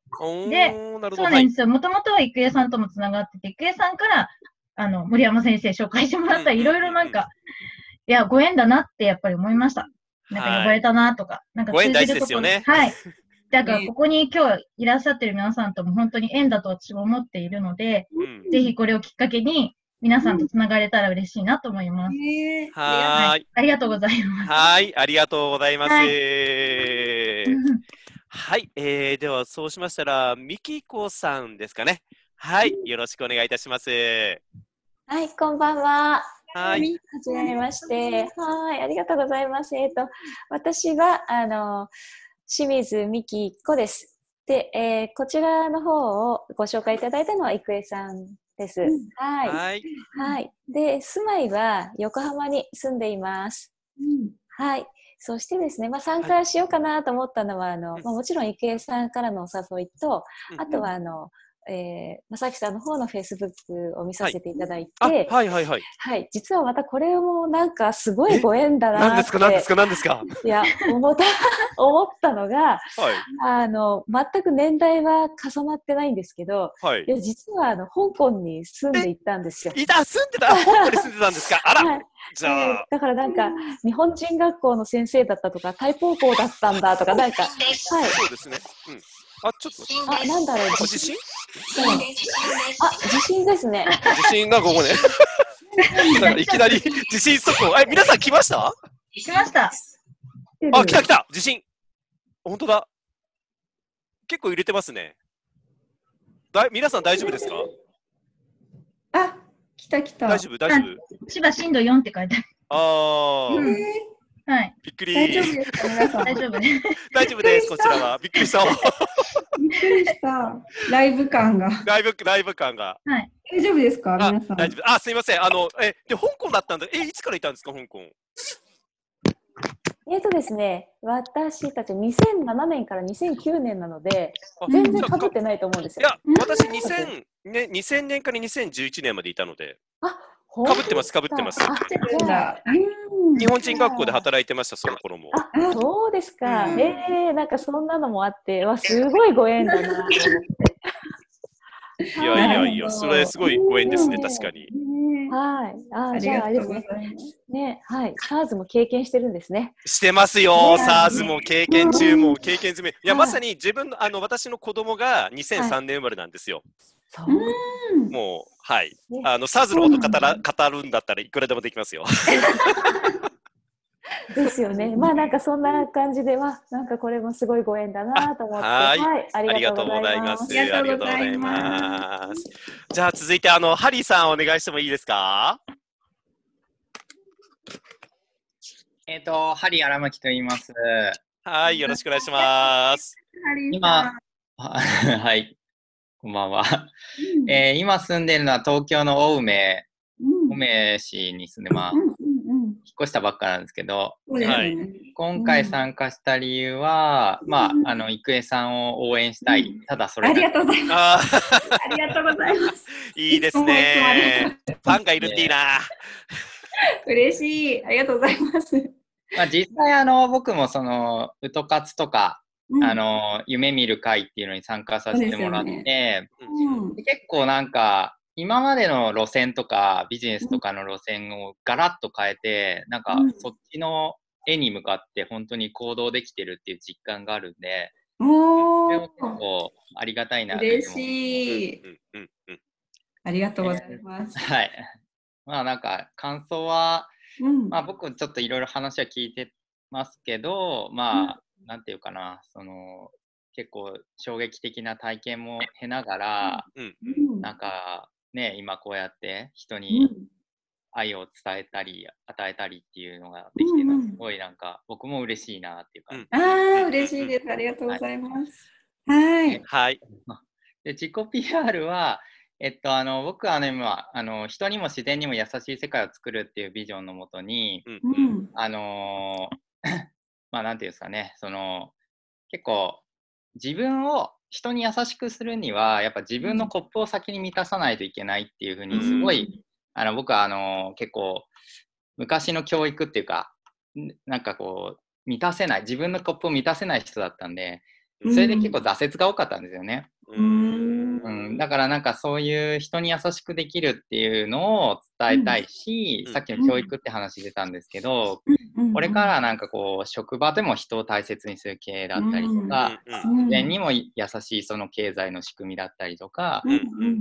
そうなんですよ。もともとは郁恵さんとも繋がってて、郁恵さんから、あの、森山先生紹介してもらったうんいろいろなんか、いや、ご縁だなってやっぱり思いました。なんか呼ばれたなとか、なんかご縁大事通じるところですよねはい。だから、ねここに今日いらっしゃってる皆さんとも本当に縁だと私も思っているので、うんぜひこれをきっかけに皆さんとつながれたら嬉しいなと思います。ねはーい。ありがとうございます。はい、ありがとうございます。は はい、えー、ではそうしましたら、みきこさんですかね。はい、よろしくお願いいたします。はい、こんばんは。はい、はじめまして。はい、ありがとうございます。えっ、と、私は、あの、清水美希子です。で、えーこちらの方をご紹介いただいたのは郁恵さんです。うんはい。はい、はい。で、住まいは横浜に住んでいます。うんはい。そしてですね、まあ、参加しようかなと思ったのは、あの、うんまあ、もちろん郁恵さんからのお誘いと、うんあとは、あの、えー、まさきさんの方のフェイスブックを見させていただいて、あ、はいはいはい。はい、実はまたこれもなんかすごいご縁だなって。何ですか？何ですか？何ですか？いや、思った、思ったのが、はい、あの、全く年代は重なってないんですけど、はいい。や、実はあの、香港に住んでいたんですよ。いた、住んでた、香港に住んでたんですか？あら、はいじゃあ、だからなんか、日本人学校の先生だったとか、タイポーポーだったんだとか、なんか、はい。そうですね。うん。あ、ちょっと。あ、なんだろう、あ地震あ、地震ですね。地震がここね。なんかいきなり地震速報。え、皆さん来ました？しました。あ、来た来た地震本当だ。結構揺れてますね。だい皆さん大丈夫ですか？あ、来た来た。大丈夫？大丈夫？千葉震度4って書いてあー、えーはい。びっくり。大丈夫ですか、皆さん。大丈夫です。大丈夫です、こちらは。びっくりした。びっくりした。ライブ感が。ライブ、ライブ感が。大丈夫ですか、あ皆さん。大丈夫。あ、すいません。あの、え、で、香港だったんだ。え、いつからいたんですか、香港。えっとですね、私たち2007年から2009年なので、あ全然かぶってないと思うんですよ。いや、私2000、ね、2000年から2011年までいたので、あ、かぶってます、か？ぶってます。日本人学校で働いてました、その頃も。あ、そうですか。うんええなんかそんなのもあって、わ、すごいご縁だなと思って。いやいやいや、それすごいご縁ですね、うん確かに。ねはい。あありじゃああれですね。ね、はい。SARS も経験してるんですね。してますよ、ね SARS も経験中も経験済み。いや、はいまさに自分の、あの、私の子供が2003年生まれなんですよ。そう。うんもう、はい。ねあの、SARS のこと語ら語るんだったらいくらでもできますよ。ですよね。まあなんかそんな感じでは、なんかこれもすごいご縁だなと思って。あはいあありりがとうございますす。。ありがとうございますす。じゃあ続いて、あの、ハリーさんお願いしてもいいですか？えっ、と、ハリー荒牧と言います。はい、よろしくお願いします。ハリーさ今 はい、こんばんは。うんえー今住んでるのは東京の青梅、うん青梅市に住んで、まあ、引っうんうんうん越したばっかなんですけど、そうですね。今回参加した理由は、まあ、あの、郁恵さんを応援したい。ただそれありがとうございます。あありがとうございます。ー いいですね。ファンがいるっていいな。嬉しい。ありがとうございます。まあ、実際、あの、僕もその、ウト活とか、うん。あ、の、夢見る会っていうのに参加させてもらって、うん。で結構なんか、今までの路線とかビジネスとかの路線をガラッと変えて、なんかうん。そっちの絵に向かって本当に行動できてるっていう実感があるんで、おそれも結ー構ありがたいなって嬉い。しい。うんうんうんありがとうございます。はい。まあなんか感想は、うん。まあ僕ちょっといろいろ話は聞いてますけど、まあ、なんていうかな、その、結構衝撃的な体験も経ながら、うんうんなんかね、今こうやって人うにん愛を伝えたり与えたりっていうのができてるのすごいなんか僕も嬉しいなっていう感じ、ああ、嬉しいです。ありがとうございます。はい。はい。で自己 PR はえっとあの僕はあの今あの人にも自然にも優しい世界を作るっていうビジョンのもとにうんううんん。あのーまあなんていうんですかねその結構自分を人に優しくするにはやっぱ自分のコップを先に満たさないといけないっていうふうにすごい、あの僕はあの結構昔の教育っていうかんなんかこう満たせない自分のコップを満たせない人だったんでそれで結構挫折が多かったんですよね。うんうん、だからなんかそういう人に優しくできるっていうのを伝えたいし、うん。さっきの教育って話出たんですけど、うんこれからなんかこう職場でも人を大切にする経営だったりとか、自然にも優しいその経済の仕組みだったりとか、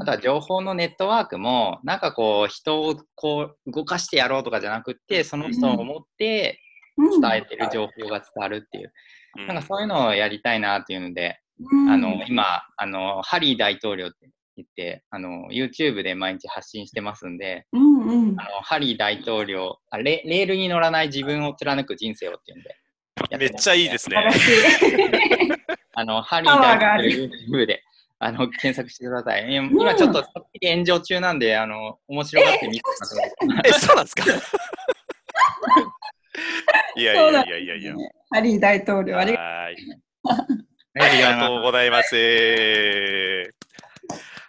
あとは情報のネットワークもなんかこう人をこう動かしてやろうとかじゃなくってその人を思ってうん。伝えてる情報が伝わるっていう、うん。なんかそういうのをやりたいなっていうので、うんあの今あのハリー大統領って言ってあの YouTube で毎日発信してますんでうんうん。あのハリー大統領あレレールに乗らない自分を貫く人生をっていうんでやめっちゃいいですね。あのハリー大統領 YouTube であの検索してください。今今ちょっと炎上中なんで、あの面白がって見てください。え、そうなんですか？いやいやいやいやいや。ハリー大統領、ありがはいあありがとうございます。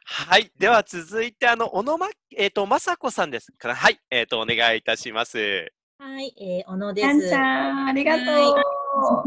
はい。では続いて、あの、小野ま、えっ、と、まさこさんですから、はい。えっ、と、お願いいたします。はい、えー、小野ですち。ゃん、ありがとう。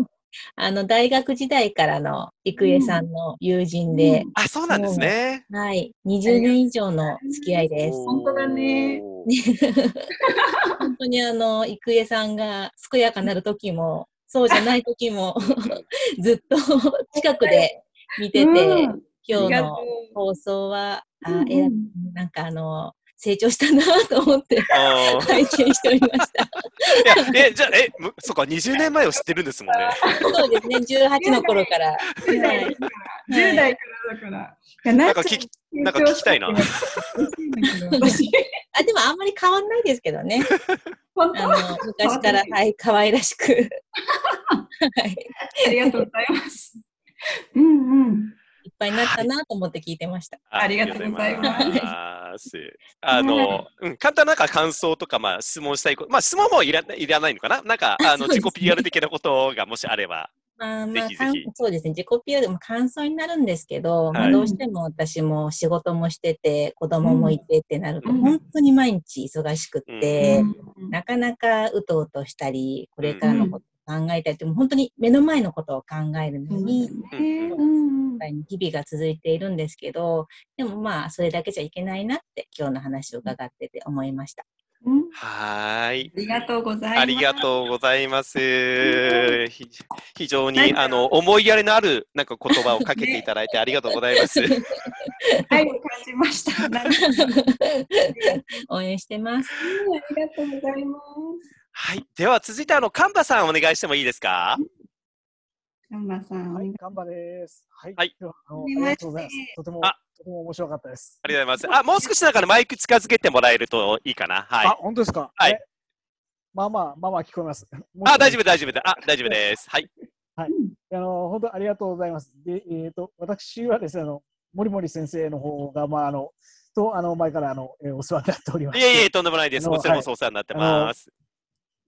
あの、大学時代からの郁恵さんの友人で、あ、そうなんですね。はい、20年以上の付き合いです。本当だね。本当にあの、郁恵さんが健やかなる時も、そうじゃない時も、ずっと 近くで見てて、うん。今日の放送は、あえらなんかあの、成長したなと思って拝見しておりました。いや、え、じゃあ、え、むそっか、20年前を知ってるんですもんね。そうですね、18の頃から。10代はいから、10代からだから。いやなんか聞きなんか聞きたいな嬉しいんだけど私あ、でもあんまり変わんないですけどね。本当？あの、昔から、はい、可愛らしく。はい。ありがとうございます。うんうん。い。っぱいになったなと思って聞いてました。ありがとうございます。ありがとうございます。あの、うん、簡単ななんか感想とか、まあ、質問したいこと、まあ、質問もいらいらないのかな？なんか、あの、自己 PR 的なことがもしあれば。ま あまあ、ぜひぜひ。かんそうですね。自己 PR も感想になるんですけど、まあ、はいどうしても私も仕事もしてて、子供もいてってなると、うん。本当に毎日忙しくって、うん。なかなかうとうとしたり、これからのことを考えたりって、もう本当に目の前のことを考えるのに、うんうん日々が続いているんですけど、でもまあ、それだけじゃいけないなって、今日の話を伺ってて思いました。うんはーい。ありがとうございます。ありがとうございます。ひ非常に、かあの、思いやりのある、なんか言葉をかけていただいてありがとうございます。愛 を感じました。応援してます。ありがとうございます。はい。では、続いて、あの、カンバさん、お願いしてもいいですか？ガンバさん、お願いはい、ガンバです。はい。はいあありがとうございます。とても、あとても面白かったです。ありがとうございます。あ、もう少しだからマイク近づけてもらえるといいかな。はいあ、。本当ですか？はいえ？まあまあ、まあまあ聞こえます。あ、大丈夫、夫。大丈夫で。あ、大丈夫です。はい。あの、本当ありがとうございます。で、えっ、と、私はですね、あの、森森先生の方が、まあ、あの、と、あの、前から、あの、えーお世話になっておりまして、いえいえ、とんでもないです。こちらこそお世話になってます。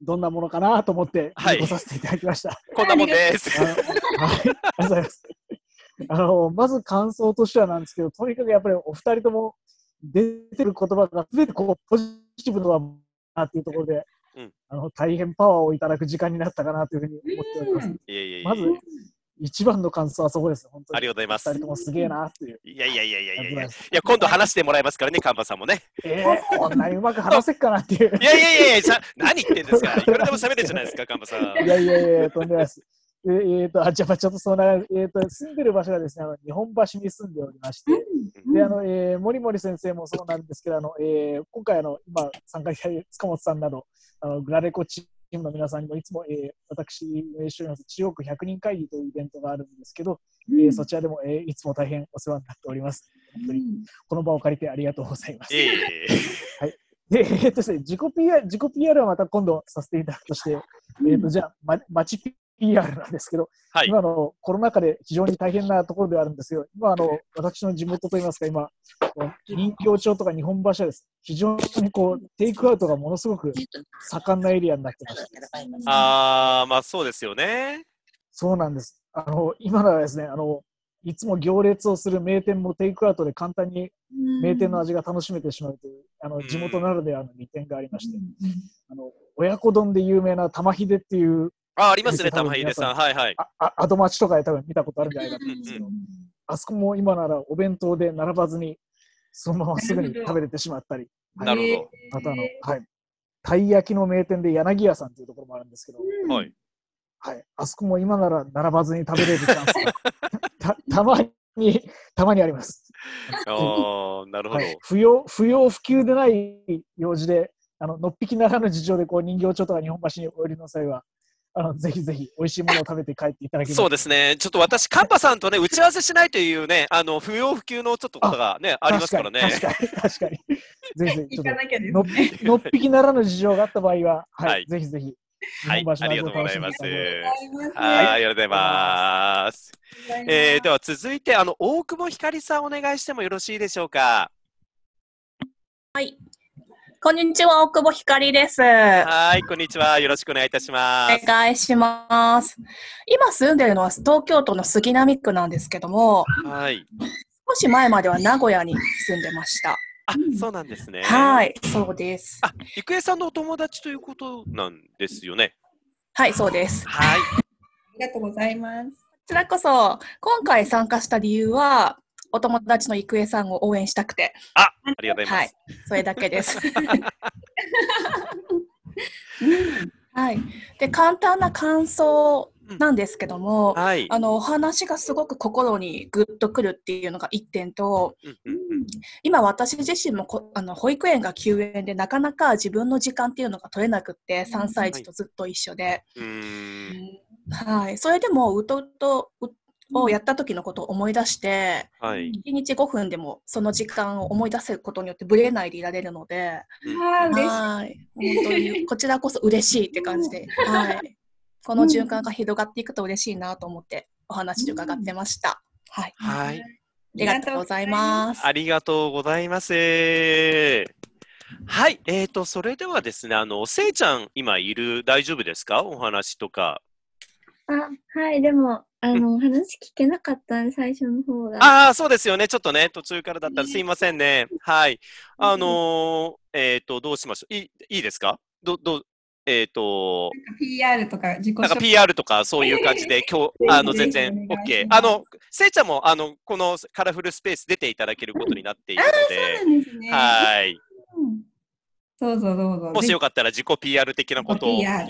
どんなものかなと思って、はいごさせていただきました。こんなもんです。はい、ありがとうございます。あの、まず感想としてはなんですけど、とにかくやっぱりお二人とも出てる言葉が全てこうポジティブだなっていうところで、うんあの大変パワーをいただく時間になったかなというふうに思っております。まず、一番の感想はそこです。本当に。ありがとうございます二人ともすげえなっていう。いやいやいやいやいやいや。いや、今度話してもらいますからね、カンバさんもね。えー、こんなにうまく話せっかなっていう。いやいやいやいや、さ何言ってんですか？いくらでも喋れるじゃないですか、カンバさん。いやいやいや、とんでもないです。ええーと、あ、じゃあ、ちょっとそんな、えーと、住んでる場所がですね、あの日本橋に住んでおりまして、で、あの、えー、森森先生もそうなんですけど、あの、えー、今回、あの、今、参加した塚本さんなど、あの、グラレコチームの皆さんにもいつも、えー、私、運営しております、中国100人会議というイベントがあるんですけど、えーそちらでも、えー、いつも大変お世話になっております。本当に、この場を借りてありがとうございます。いえいえいで、えーっとですね、自己 PR、自己 PR はまた今度させていただくとして、えーっと、じゃあ、ま、町 PR なんですけど、はい今のコロナ禍で非常に大変なところではあるんですよ。今、あの、私の地元といいますか、今、こう人形町とか日本橋はです。非常にこう、テイクアウトがものすごく盛んなエリアえになってまして、あー、まあそうですよね。そうなんです。あの、今ならですね、あの、いつも行列をする名店もテイクアウトで簡単に名店の味が楽しめてしまうという、あの、地元ならではの利点がありまして、あの、親子丼で有名な玉秀っていう、あ、ありますね、多分玉秀さん。はいはい。ああアドマチとかで多分見たことあるんじゃないかと思うんですけど、あそこも今ならお弁当で並ばずに、そのまますぐに食べれてしまったり、なるほあとあの、はい、たい焼きの名店で柳屋さんというところもあるんですけど、ど。はい。はい、あそこも今なら並ばずに食べれるチャンスが たたまに、たまにあります。ああ、なるほど。はい、不要不要不急でない用事で、あののっぴきならぬ事情でこう人形町とか日本橋にお寄りの際は、あのぜひぜひ美味しいものを食べて帰っていただければそうですね。ちょっと私、カンパさんとね、打ち合わせしないというね、あの、不要不急のちょっとことがね、ありますからね。確かに、確かに。ぜひぜひ、のっね。ぴのっぴきならぬ事情があった場合は、はい、はいぜひぜひ、はいありがとうございますはい、ありがとうございます。えー、では続いて、あの、大久保ひかりさんお願いしてもよろしいでしょうか？こんにちは、大久保ひかりです。おはい、こんにちは。よろしくお願いいたします。願いします。今住んでるのは東京都の杉並区なんですけども、はい。少し前までは名古屋に住んでました。あ、そうなんですね。はい、そうです。あ、郁恵さんのお友達ということなんですよね。はい、そうです。こはい。ありがとうございます。ちらこそ、今回参加した理由は、お友達の郁恵さんを応援したくて、あ、ありがとうございはいます。、それだけです。はい。で、簡単な感想なんですけども、はい。あのお話がすごく心にグッとくるっていうのが一点と、うんうん今私自身もこあの保育園が休園でなかなか自分の時間っていうのが取れなくって3歳児とずっと一緒で、うん。うーん。はい、それでもうとうとうをやった時のことを思い出して、はい。1日5分でもその時間を思い出せることによってブレないでいられるので、あー嬉しい。はい、本当にこちらこそ嬉しいって感じで、はい、この循環が広がっていくと嬉しいなと思ってお話を伺ってました。はい、はい。ありがとうございます。ありがとうございます。はい。えーと、それではですね、あの、せいちゃん、今いる、大丈夫ですか？お話とか。あ、はい、でも、あの、話聞けなかったんで、最初の方が。ああ、そうですよね。ちょっとね、途中からだったらすいませんね。はい。あのーえっ、と、どうしましょう。いいいいですか？ど、どう、えっ、と、PR とか自己紹介。なんか PR とかそういう感じで、今日、あの、全然 OK あの、せいちゃんも、あの、このカラフルスペース出ていただけることになっているのそうで、なんですね。はい。うんどうぞどうぞ。もしよかったら自己 PR 的なことと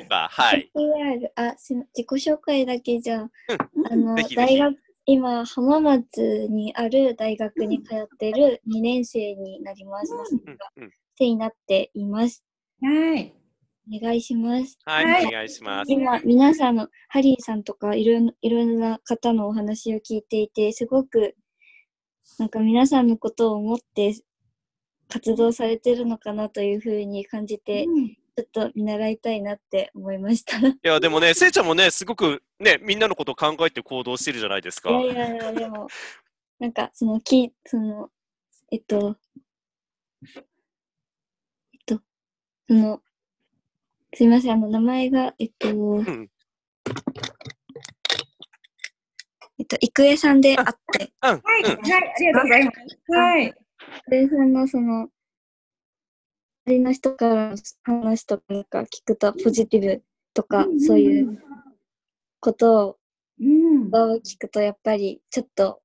か、はい。PR、あ、自己紹介だけじゃ、あのぜひぜひ大学、今、浜松にある大学に通っている2年生になります。うんうん生になっています。はい。お願いします。はい、はいお願いします。今、皆さんの、ハリーさんとかいろんいろんな方のお話を聞いていて、すごく、なんか皆さんのことを思って活動されてるのかなというふうに感じて、ちょっと見習いたいなって思いました。いいや、でもね、せいちゃんもね、すごくね、みんなのことを考えて行動してるじゃないですか。やいやいや、でも、なんかその、き、その、えっと、えっと、その、すいません、あの、名前が、えっと、んえっと、郁恵さんであって、うん。はい、うんはい、ありがとうございます。はい。郁恵さんのその、周りの人からの話とかなんか聞くと、ポジティブとか、そういうことをうん。を聞くと、やっぱりちょっと、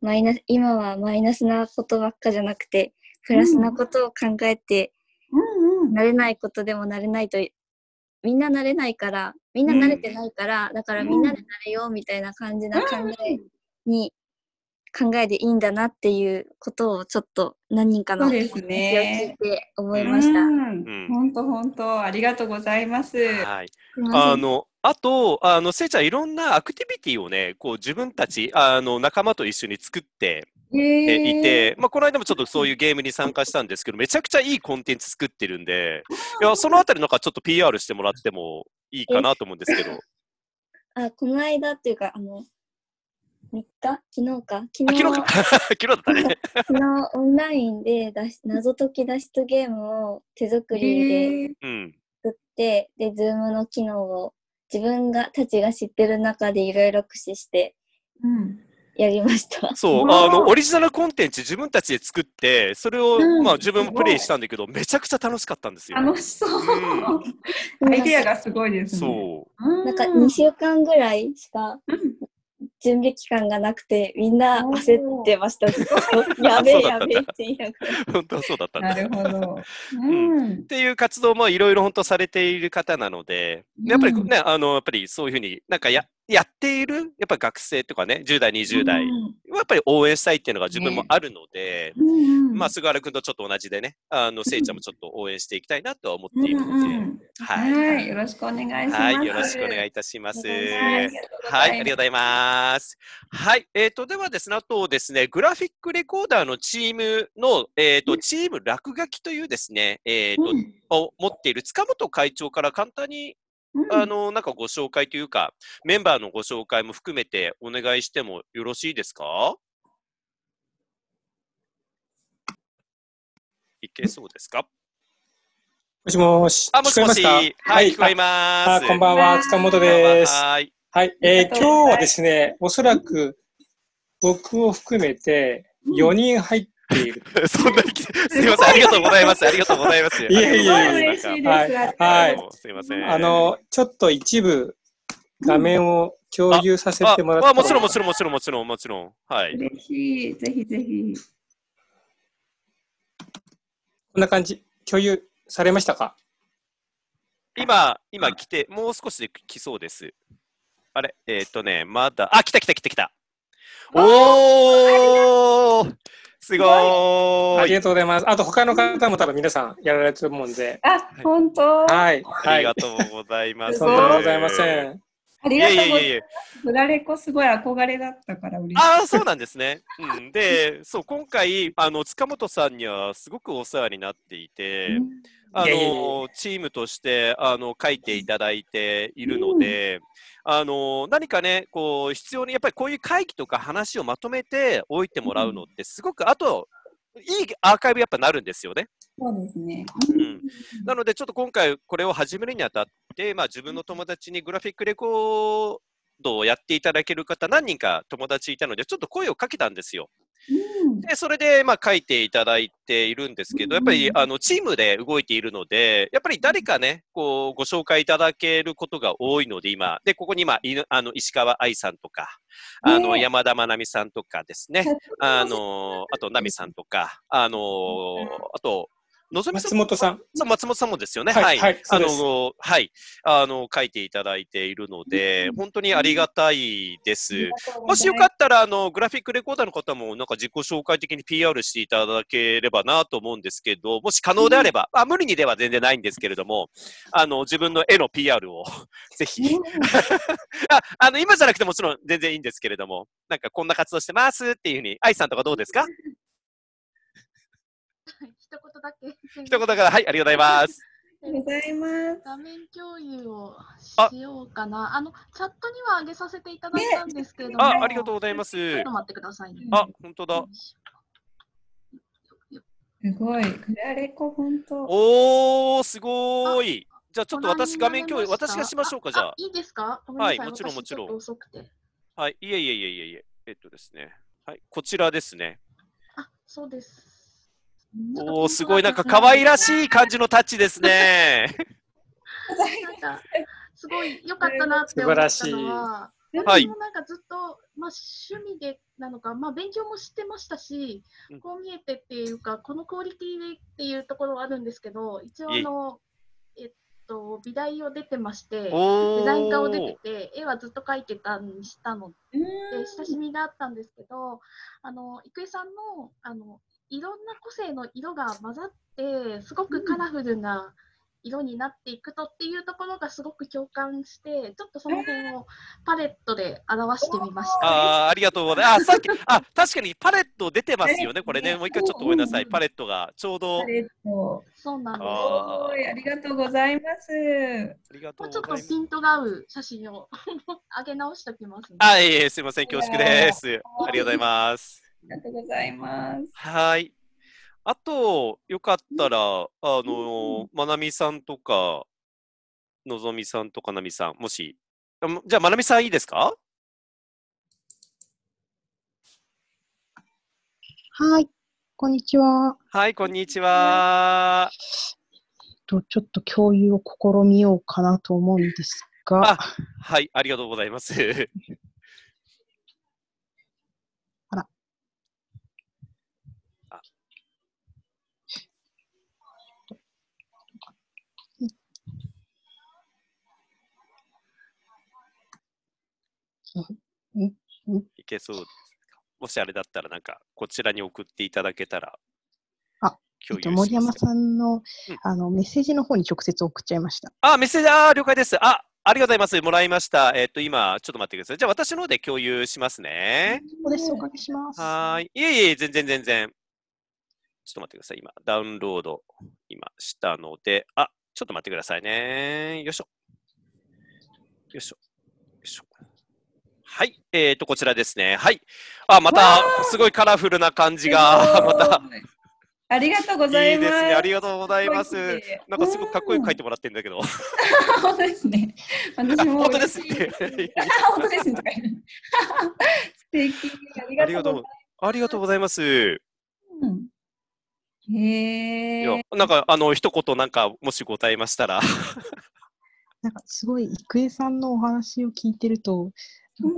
マイナス、今はマイナスなことばっかじゃなくて、プラスなことを考えて、うんうん。慣れないことでも慣れないと、みんな慣れないから、みんな慣れてないから、だからみんなで慣れようみたいな感じな考えに、考えでいいんだなっていうことをちょっと何人かのそうです話を聞いねて思いました。うん本当本当ありがとうございます。はい。あの、あと、あの、せいちゃん、いろんなアクティビティをね、こう、自分たち、あの、仲間と一緒に作ってええいて、まあ、この間もちょっとそういうゲームに参加したんですけど、めちゃくちゃいいコンテンツ作ってるんで、いや、そのあたりなんかちょっと PR してもらってもいいかなと思うんですけど。あ、この間っていうか、あの、3日昨日か？昨あ、日昨日か？昨日だったね。昨日オンラインで脱出謎解き脱出ゲームを手作りで。作って、で、ズームの機能を自分がたちが知ってる中でいろいろ駆使してうん。やりました。そう、わああの、オリジナルコンテンツ自分たちで作って、それを、うんまあ自分もプレイしたんだけど、めちゃくちゃ楽しかったんですよ。楽しそう。うアイデアがすごいですね。そう。うん。なんか2週間ぐらいしかうん準備期間がなくて、みんな焦ってました。やべえやべえって言いながら。本当はそうだったんだ。なるほど。うんっていう活動もいろいろ本当されている方なので、やっぱりね、あの、やっぱりそういうふうになんかや、やっている、やっぱり学生とかね、10代、20代、やっぱり応援したいっていうのが自分もあるので、まあ、菅原君とちょっと同じでね、あの、せいちゃんもちょっと応援していきたいなとは思っているので、はい。はい、よろしくお願いします。はい、よろしくお願いいたします。はいはい、ありがとうございます。はい、えっ、と、ではですね、あとですね、グラフィックレコーダーのチームの、えっ、と、チーム落書きというですね、えっ、と、を持っている塚本会長から簡単に、あの、なんかご紹介というか、メンバーのご紹介も含めてお願いしてもよろしいですか？いけそうですか？もしもし。あ、もしもし。はい、聞こえます。あこんばんは、塚本です。はい。はい。えー今日はですね、おそらく僕を含めて4人入っている。そんなに来て、すみません、ありがとうございます。ありがとうございます。いえいえいえありがとうございますはい。すみません。あの、ちょっと一部画面を共有させてもらってあ、あもちろん、もちろん、もちろん、もちろん、もちろん。はい。嬉しい。ぜひぜひ。こんな感じ。共有されましたか？今、今来て、もう少しで来そうです。あれ、えーっとね、まだ、あ、来た来た来た来た。おーすごーいありがとうございます。あと他の方も多分皆さんやられてると思うんで。あ、本当？はい。ありがとうございます。とんでもございません。ありがとうございます。いえいえいえいえフラレコすごい憧れだったから嬉しい。ああ、そうなんですね。うん、で、そう、今回、あの、塚本さんにはすごくお世話になっていて、あの、チームとして、あの、書いていただいているので、あの、何かね、こう、必要に、やっぱりこういう会議とか話をまとめておいてもらうのって、すごく、あと、いいアーカイブやっぱなるんですよね。そうですね。うん、なので、ちょっと今回これを始めるにあたって、まあ、自分の友達にグラフィックレコードをやっていただける方、何人か友達いたので、ちょっと声をかけたんですよ。で、それで、まあ、書いていただいているんですけど、やっぱり、あの、チームで動いているので、やっぱり誰かね、こう、ご紹介いただけることが多いので、今。で、ここに今、いあの、石川愛さんとか、あの、ね山田まなみさんとかですね、あの、あと、奈美さんとか、あの、あと、のぞみさん松本さん。松本さんもですよね。はいはい。はいそあの、はい。あの、書いていただいているので、本当にありがたいです。もしよかったら、あの、グラフィックレコーダーの方も、なんか自己紹介的に PR していただければなと思うんですけど、もし可能であれば、あ無理にでは全然ないんですけれども、あの、自分の絵の PR を ぜひ。あ、あの、今じゃなくてもちろん全然いいんですけれども、なんかこんな活動してますっていうふうに、愛さんとかどうですか？だけ。一言だから、はい、ありがとうございます。ありがとうございます。画面共有をしようかな。あの、チャットには上げさせていただいたんですけれども。あ、ありがとうございます。ちょっと待ってくださいね。あ、本当だ。すごい。フラレコ本当。おー、すごーい。じゃあちょっと私画面共有、私がしましょうか、じゃあ。いいですか？ごめんなさいはい、もちろんもちろん。はい、いえいえいえいえいえ。えっとですね。はい、こちらですね。あ、そうです。おー、すごい、なんか可愛らしい感じのタッチですね。なんか、すごい良かったなって思ったのは、私もなんかずっと、まあ、趣味でなのか、まあ、勉強もしてましたし、こう見えてっていうか、このクオリティでっていうところはあるんですけど、一応あの、えっと、美大を出てまして、デザイン科を出てて、絵はずっと描いてたにしたので、親しみがあったんですけど、あの、郁恵さんの、あの、いろんな個性の色が混ざって、すごくカラフルな色になっていくとっていうところがすごく共感して、ちょっとその辺をパレットで表してみました。あーありがとうございます。あ、さっき、あ、確かにパレット出てますよね、これね。もう一回ちょっとごめんなさい。パレットがちょうど。そうなんです。ありがとうございます。ありがともうちょっうございます。とピントが合う写真を 上げ直しておきますね。あ、いえいえ、すいません。恐縮です。ありがとうございます。ありがとうございます。はい。あと、よかったら、あの、まなみさんとか、のぞみさんとかなみさん、もし、じゃあ、まなみさんいいですか？はい、こんにちは。はい、こんにちは。とちょっと共有を試みようかなと思うんですが、はい、ありがとうございます。いけそうですか？もしあれだったら、なんか、こちらに送っていただけたら、あ、えっと、森山さんの,、あのメッセージの方に直接送っちゃいました。あ、メッセージ、あー了解です。あ、ありがとうございます。もらいました。えっ、と、今、ちょっと待ってください。じゃあ、私の方で共有しますね。そうです、おかけします。はーい。いえいえ、全然全然。ちょっと待ってください。今、ダウンロード、今、したので、あ、ちょっと待ってくださいね。よいしょ。よいしょ。はい。えっ、と、こちらですね。はい。あ、また、すごいカラフルな感じが、また。ありがとうございます。いいですね。ありがとうございます。なんかすごくかっこよく書いてもらってるんだけど。本当ですね。私も本当です嬉しいって。本当ですね。素敵。ありがとうございありがとうございます。ます。へえ。、なんか、あの、一言なんか、もしございましたら。なんかすごい、郁恵さんのお話を聞いてると、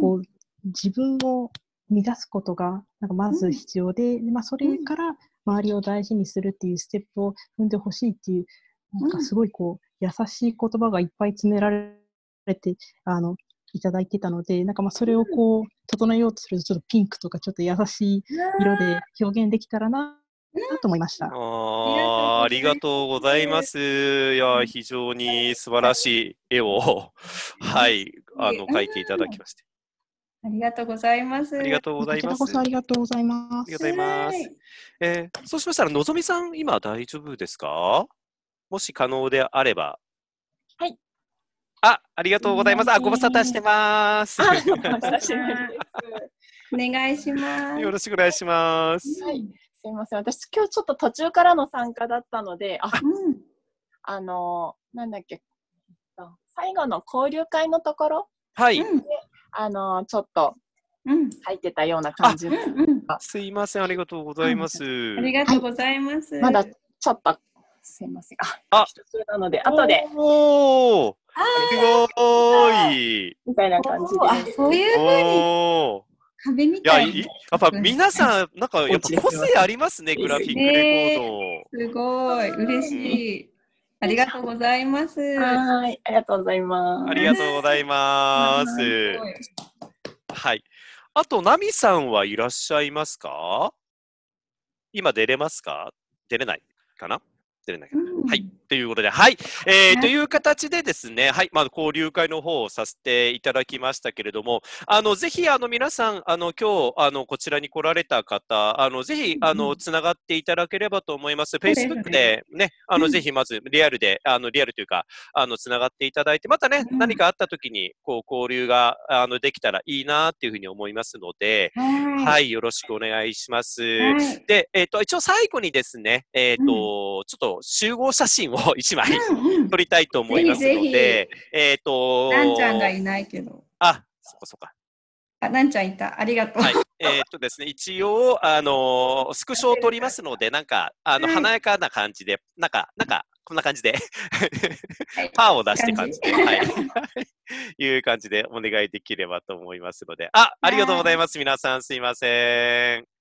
こう自分を乱すことがなんかまず必要で、でまあ、それから周りを大事にするっていうステップを踏んでほしいっていう、なんかすごいこう優しい言葉がいっぱい詰められてあのいただいてたので、なんかまあそれをこう整えようとすると、ちょっとピンクとかちょっと優しい色で表現できたらなと思いました。あーありがとうございます。いや、非常に素晴らしい絵を、はい、あの、描いていただきまして。ありがとうございます。ありがとうございます。こちらこそありがとうございます。ありがとうございます。えーそうしましたら、のぞみさん、今大丈夫ですか？もし可能であれば。はい。あ、ありがとうございます。あ、ご無沙汰してます。お願いします。よろしくお願いします。はい、すいません。私、今日ちょっと途中からの参加だったので、あ、あの、なんだっけ、えっと最後の交流会のところはい。で、あの、ちょっと入ってたような感じすいません、ありがとうございます。ありがとうございます。まだちょっと、すいません。あ、あなので、後で。おーすごーい。みたいな感じで。あ、そういうふうに壁みたいに。いやっぱ皆さん、なんかやっぱ個性ありますね、グラフィックレコード。すごい、嬉しい。ありがとうございます。はい、ありがとうございます。ありがとうございます。はい。あと、ナミさんはいらっしゃいますか？今出れますか？出れないかな？出れないかな、はい。ということで、はい。えーという形でですね、はい。まあ、交流会の方をさせていただきましたけれども、あの、ぜひ、あの、皆さん、あの、今日、あの、こちらに来られた方、あの、ぜひ、あの、つながっていただければと思います。ですね Facebook でね、あの、ぜひまず、リアルで、あの、リアルというか、あの、つながっていただいて、またね、何かあった時に、こう、交流が、あの、できたらいいなっていうふうに思いますので、はい。はい、よろしくお願いします。はい。で、えっ、と、一応最後にですね、えっ、と、ちょっと集合写真を 一枚撮りたいと思いますのぜひぜで、えっ、と、なんちゃんがいないけど。あ、そっかそっか。あ、なんちゃんいた。ありがとう。はい。えっとですね、一応、あのースクショを撮りますので、なんか、あの、華やかな感じで、なんか、なんか、こんな感じで、パーを出して感じで、はい。いう感じでお願いできればと思いますので。あ、ありがとうございます。皆さん、すいません。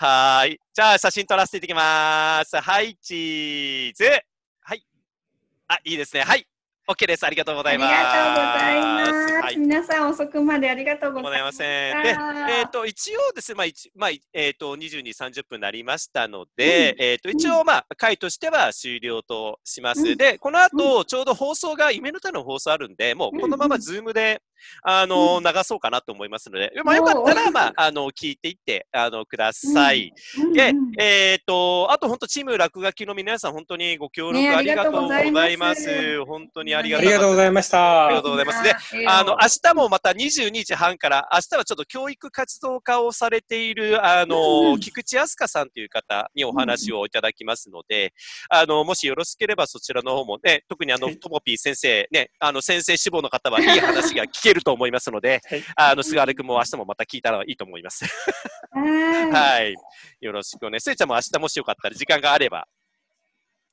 はーい。じゃあ、写真撮らせていただきます。はい、チーズ。はい。あ、いいですね。はい。OK です。ありがとうございます。ありがとうございます。はい皆さん遅くまでありがとうごございまざいますせん。で、えっ、と、一応ですね、まあ、一まあ、えっ、と、22、30分になりましたので、えっ、と、一応、まあ、回としては終了とします。うんで、この後、ちょうど放送が、夢の種の放送あるんで、もう、このままズームで、あの、流そうかなと思いますので、まあ、よかったら、まあ、あの、聞いていって、あの、ください。で、えっ、と、あと、本当チーム落書きの皆さん、本当にご協力ねありがとうございま。ありがとうございます。本当にありがありがとうございました。ありがとうございます。で、あの、明日もまた22時半から、明日はちょっと教育活動家をされている、あの、菊池飛鳥さんという方にお話をいただきますので、あの、もしよろしければそちらの方もね、特にあの、ともぴー先生、ね、あの、先生志望の方はいい話が聞けると思いますので、あの、菅原君も明日もまた聞いたらいいと思います。はい。よろしくおね。すいちゃんも明日もしよかったら、時間があれば、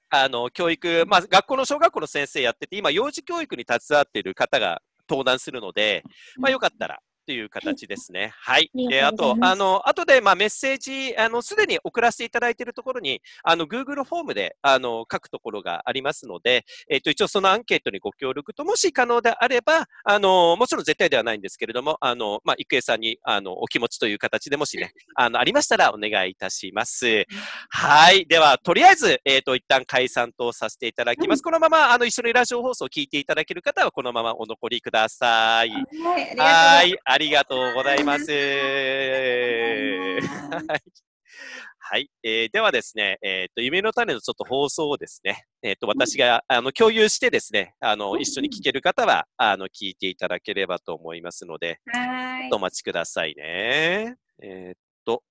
あの、教育、まあ、学校の小学校の先生やってて、今、幼児教育に携わっている方が登壇するので、まあ、よかったら、という形ですね。はい。ありで、あとあの、後で、まあ、メッセージ、あの、すでに送らせていただいているところに、あの、Google フォームで、あの、書くところがありますので、えっ、と、一応そのアンケートにご協力と、もし可能であれば、あの、もちろん絶対ではないんですけれども、あの、まあ、郁恵さんに、あの、お気持ちという形でもしね、あの、ありましたらお願いいたします。はい。では、とりあえず、えっ、と、一旦解散とさせていただきます。このまま、あの、一緒にラジオ放送を聞いていただける方は、このままお残りください。はい、ありがとうございます。はい。はい。えーではですね、えっ、と、夢の種のちょっと放送をですね、えっ、と、私が、あの、共有してですね、あの、一緒に聞ける方は、あの、聞いていただければと思いますので、はちょっとお待ちくださいね。えっ、と、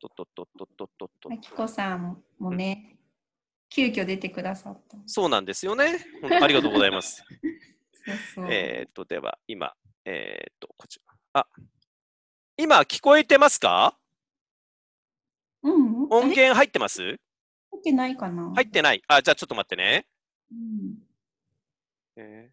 とっとっとっとっとっとっと。あきこさんもね、急遽出てくださった。そうなんですよね。ありがとうございます。そうそう。えっと、では、今、えっ、と、こちら。あ、今、聞こえてますか？うん、音源入ってます？入ってないかな？入ってない。あ、じゃあちょっと待ってね。うんえ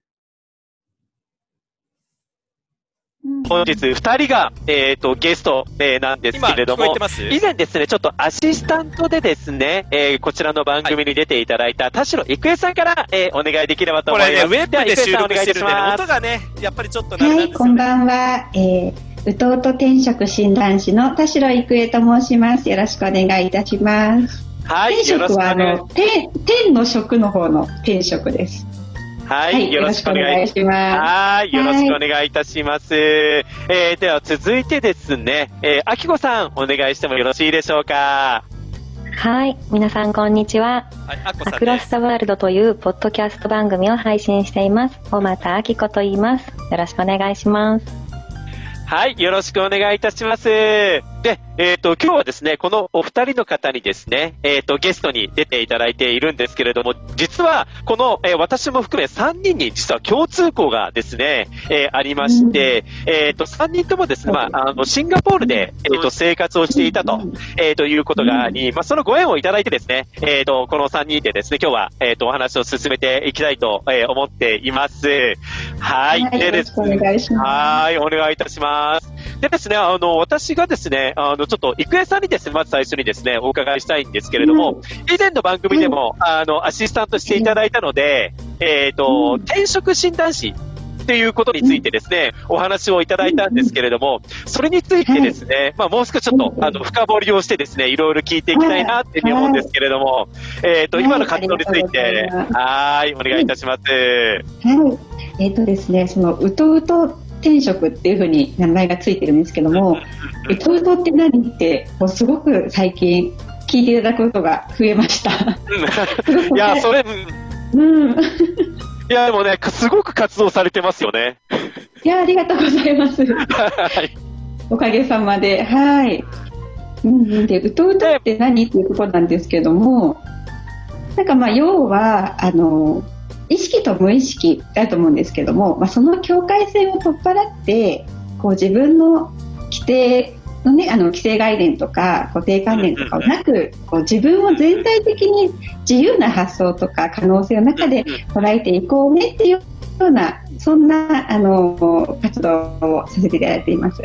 本日2人が、えー、とゲスト、えーなんですけれども以前ですねちょっとアシスタントでですね、えーこちらの番組に出ていただいた田代郁恵さんから、えーお願いできればとこ思いますれね、ウェブで収録してるんでね、音ががね、やっぱりちょっとはい、こんばんは。えー、うとうと転職診断士の田代郁恵と申します。よろしくお願いいたします。はい転職はあの、天、天の職の方の転職です。はい、はいよろしくお願いします。はい、よろしくお願いいたします。えーでは続いてですね、えー、あきこさん、お願いしてもよろしいでしょうか？はい、皆さんこんにちは。アクロスタワールドというポッドキャスト番組を配信しています。小俣明子と言います。よろしくお願いします。はい、よろしくお願いいたします。で、えっ、と、今日はですね、このお二人の方にですね、えっ、と、ゲストに出ていただいているんですけれども、実は、この、えー私も含め3人に実は共通項がですね、えーありまして、えっ、と、3人ともですね、まあ、あの、シンガポールで、えっ、と、生活をしていたと、えーということがあり、まあ、そのご縁をいただいてですね、えっ、と、この3人でですね、今日は、えっ、と、お話を進めていきたいと、えー思っています。はい。はいでですよろしくお願いしますはい、お願いいたします。でですね、あの、私がですね、あの、ちょっと、郁恵さんにですね、まず最初にですね、お伺いしたいんですけれども、以前の番組でも、あの、アシスタントしていただいたので、えっ、と、転職診断士っていうことについてですね、お話をいただいたんですけれども、それについてですね、まあ、もう少しちょっと、あの、深掘りをしてですね、いろいろ聞いていきたいなっていうふうに思うんですけれども、えっ、と、今の活動について、はい、お願いいたします。はい。えっ、とですね、その、うとうと転職っていうふうに名前がついてるんですけども、うとうとって何って、こうすごく最近聞いていただくことが増えました。いや、それ、うん。いや、でもね、すごく活動されてますよね。いや、ありがとうございます。おかげさまで。はい。うんうん、で、うとうとって何っていうところなんですけども、なんかまあ、要は、あの、意識と無意識だと思うんですけども、まあ、その境界線を取っ払って、こう自分の規定のね、あの、規制概念とか固定観念とかをなく、こう自分を全体的に自由な発想とか可能性の中で捉えていこうねっていうような、そんな、あの、活動をさせていただいています。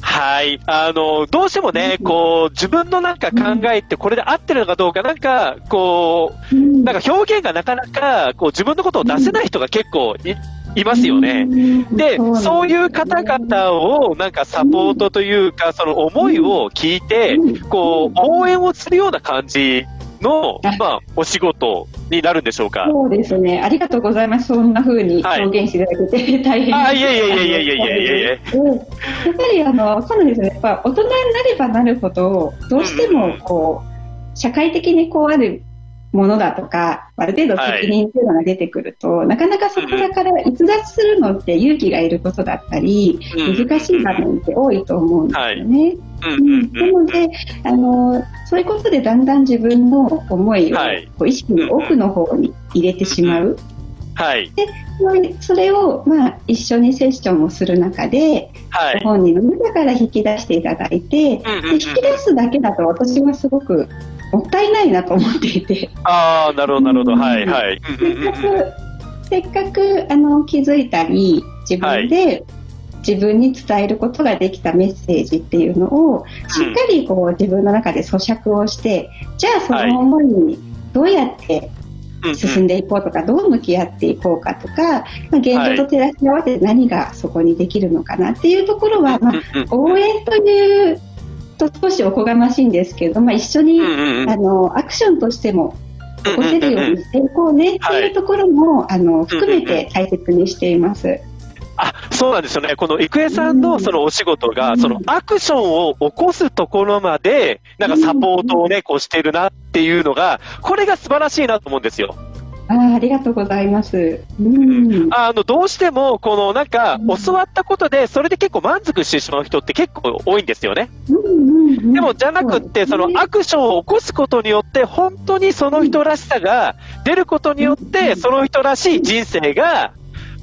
はい。あの、どうしてもね、こう、自分のなんか考えってこれで合ってるのかどうか、なんか、こう、なんか表現がなかなか、こう、自分のことを出せない人が結構い、いますよね。で、そういう方々をなんかサポートというか、その思いを聞いて、こう、応援をするような感じの、まあ、お仕事になるんでしょうか？そうですね。ありがとうございます。そんな風に表現していただけて、大変。あ、いやいやいやいやいやいやいややっぱり、あの、そうなんですね。やっぱ、大人になればなるほど、どうしても、こう、社会的にこうあるものだとかある程度責任っていうのが出てくると、なかなかそこから逸脱するのって勇気がいることだったり、うん難しい場面って多いと思うんですよね。うん。なのであのそういうことでだんだん自分の思いを、はい。こう意識の奥の方に入れてしまう。はい。でそれを、まあ、一緒にセッションをする中で、はい。ご本人の中から引き出していただいて、で引き出すだけだと私はすごくもったいないなと思っていて、ああ、なるほど、なるほど。はい、はい。せっかくあの気づいたり自分で、自分に伝えることができたメッセージっていうのをしっかりこう自分の中で咀嚼をしてじゃあその思いにどうやって進んでいこうとか、どう向き合っていこうかとか、まあ、現状と照らし合わせて何がそこにできるのかなっていうところは、まあ、応援というと少しおこがましいんですけど、まあ、一緒に、あのアクションとしても起こせるようにしていこうねっていうところも、あの含めて大切にしています。あそうなんですよね、この郁恵さんのそのお仕事が、そのアクションを起こすところまで、なんかサポートをね、こうしてるなっていうのが、これが素晴らしいなと思うんですよ。あありがとうございます。うん、あのどうしても、このなんか、教わったことで、それで結構満足してしまう人って結構多いんですよね。でも、じゃなくって、そのアクションを起こすことによって、本当にその人らしさが出ることによって、その人らしい人生が、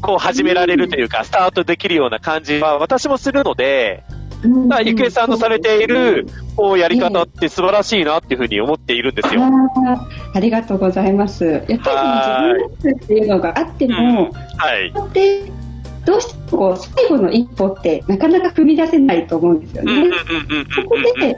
こう始められるというか、スタートできるような感じは私もするので、だから郁恵さんのされているこうやり方って素晴らしいなっていうふうに思っているんですよ。ありがとうございます。やっぱり自分っていうのがあっても、はい。でどうしてもこう最後の一歩ってなかなか踏み出せないと思うんですよね。そこで、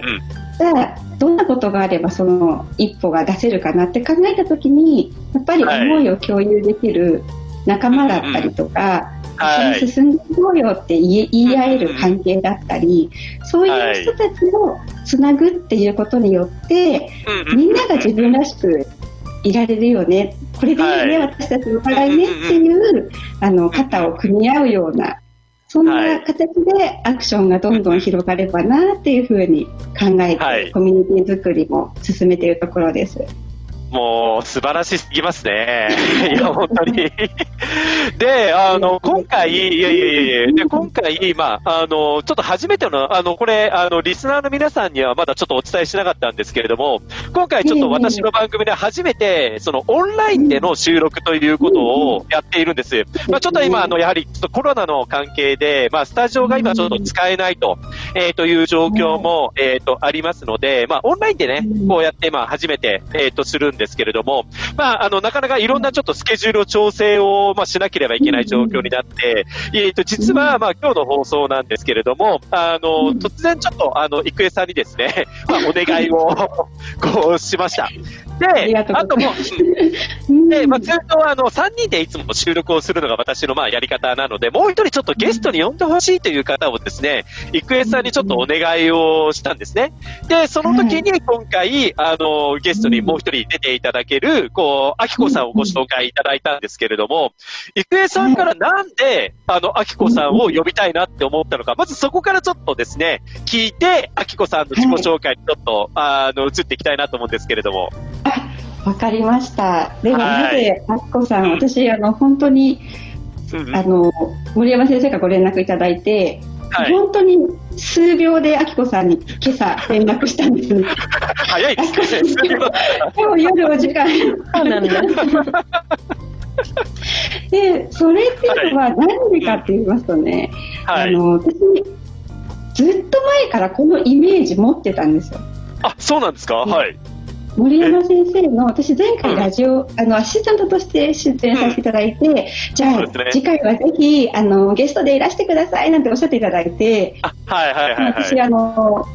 じゃあどんなことがあればその一歩が出せるかなって考えたときに、やっぱり思いを共有できる仲間だったりとか、一緒に進んでいこうよって言い言い合える関係だったり、そういう人たちをつなぐっていうことによって、みんなが自分らしくいられるよね、これでいい。よね、私たちお互いねっていう、あの、肩を組み合うような、そんな形でアクションがどんどん広がればなっていうふうに考えて、コミュニティ作りも進めているところです。もう素晴らしすぎますね。いや、本当に。で、あの、今回、いやいやいやいや、で、今回、まあ、あの、ちょっと初めての、あの、これ、あの、リスナーの皆さんにはまだちょっとお伝えしなかったんですけれども、今回ちょっと私の番組で初めて、その、オンラインでの収録ということをやっているんです。まあ、ちょっと今、あの、やはり、ちょっとコロナの関係で、まあ、スタジオが今ちょっと使えないと、えーという状況も、えーと、ありますので、まあ、オンラインでね、こうやって、まあ、初めて、えーと、するんですけれども、まあ、あの、なかなかいろんなちょっとスケジュールを調整を、まあ、しなければいけない状況になって、えーと、実は、まあ、今日の放送なんですけれども、あの、突然ちょっと、あの、郁恵さんにですね、まあ、お願いを、こう、しました。で、あともう、で、まあ、通常あの、3人でいつも収録をするのが私のまあやり方なので、もう一人ちょっとゲストに呼んでほしいという方をですね、郁恵さんにちょっとお願いをしたんですね。で、その時に今回、あの、ゲストにもう一人出ていただける、こう、あきこさんをご紹介いただいたんですけれども、郁恵さんからなんで、あの、あきこさんを呼びたいなって思ったのか、まずそこからちょっとですね、聞いて、あきこさんの自己紹介にちょっと、あの、移っていきたいなと思うんですけれども。わかりました。では、はいなぜ、あきこさん、私、あの、本当に、あの、森山先生がご連絡いただいて、本当に数秒であきこさんに今朝連絡したんです。早いですね。今日夜お時間。そうなんだ。で、それっていうのは何でかって言いますとね、あの、私、ずっと前からこのイメージ持ってたんですよ。あ、そうなんですか？はい。森山先生の私前回ラジオ、あのアシスタントとして出演させていただいて、じゃあ、次回はぜひあのゲストでいらしてくださいなんておっしゃっていただいて、はいはいはい、はい。私あの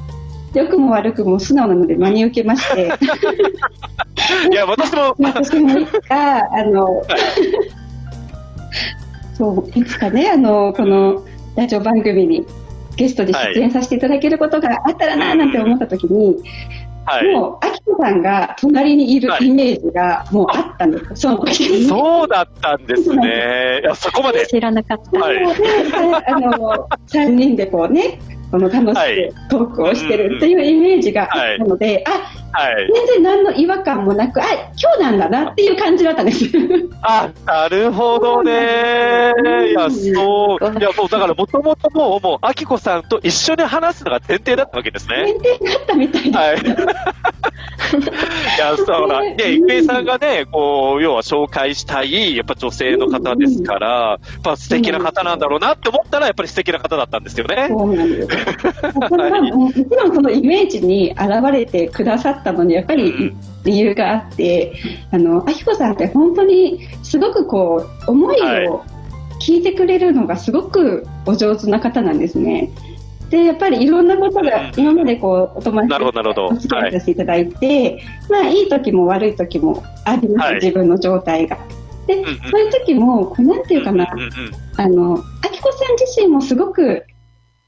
良くも悪くも素直なので真に受けまして、いや私も。私もいつかあの、そういつかねあのこのラジオ番組にゲストで出演させていただけることがあったらななんて思った時に。はい、もう、あきこさんが隣にいるイメージがもうあったんです、その時に。そうだったんですね。いや、そこまで。知らなかった。はい、あの、3人でこうね、この楽しくトークをしてるっていうイメージがあったので、はい、あ、はい、全然何の違和感もなく、あ、今日なんだなっていう感じだったんです。あ、なるほどね。いや、そう。いや、もうだからもともともう、もう、あきこさんと一緒に話すのが前提だったわけですね。前提だったみたい。はい。いや、そうだ。で、郁恵さんがね、こう、要は紹介したい、やっぱ女性の方ですから、やっぱ素敵な方なんだろうなって思ったら、やっぱり素敵な方だったんですよね。そうなんです。はもちろんそのイメージに現れてくださったのに、やっぱり理由があって、あの、あきこさんって本当にすごくこう、思いを聞いてくれるのがすごくお上手な方なんですね。で、やっぱりいろんなことが今までこうお友達なるほど、なるほど。お付き合いさせていただいて、まあいい時も悪い時もあります、はい自分の状態が。で、そういう時も、こうなんていうかな、あの、あきこさん自身もすごく、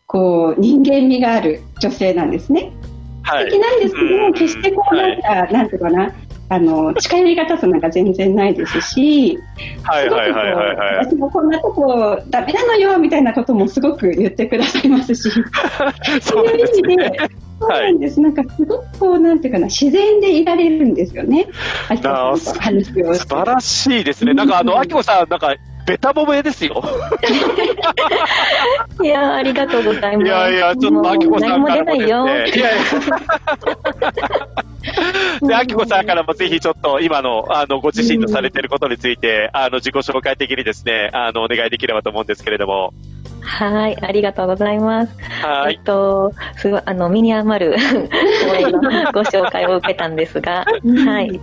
こう、人間味がある女性なんですね。はい。素敵なんですけども、決してこう、なんか、なんていうかな、あの、近寄りがたさなんか全然ないですし、はいはいはいはいはい。私もこんなとこダメなのよみたいなこともすごく言ってくださいますし、そういう意味で、そうなんです、なんかすごくこう、なんていうかな、自然でいられるんですよね、あ素晴らしいですね。なんかあの、あきこさん、なんか、ベタ褒めですよ。いやーありがとうございます。いやいや、ちょっとあきこさんからもですね。いもう何も出ないよやいや。で、あきこさんからもぜひちょっと今の、あの、ご自身のされていることについて、あの、自己紹介的にですね、あの、お願いできればと思うんですけれども。はい、ありがとうございます。はいえっと、すごい、あの、身に余る ご紹介を受けたんですが、はい。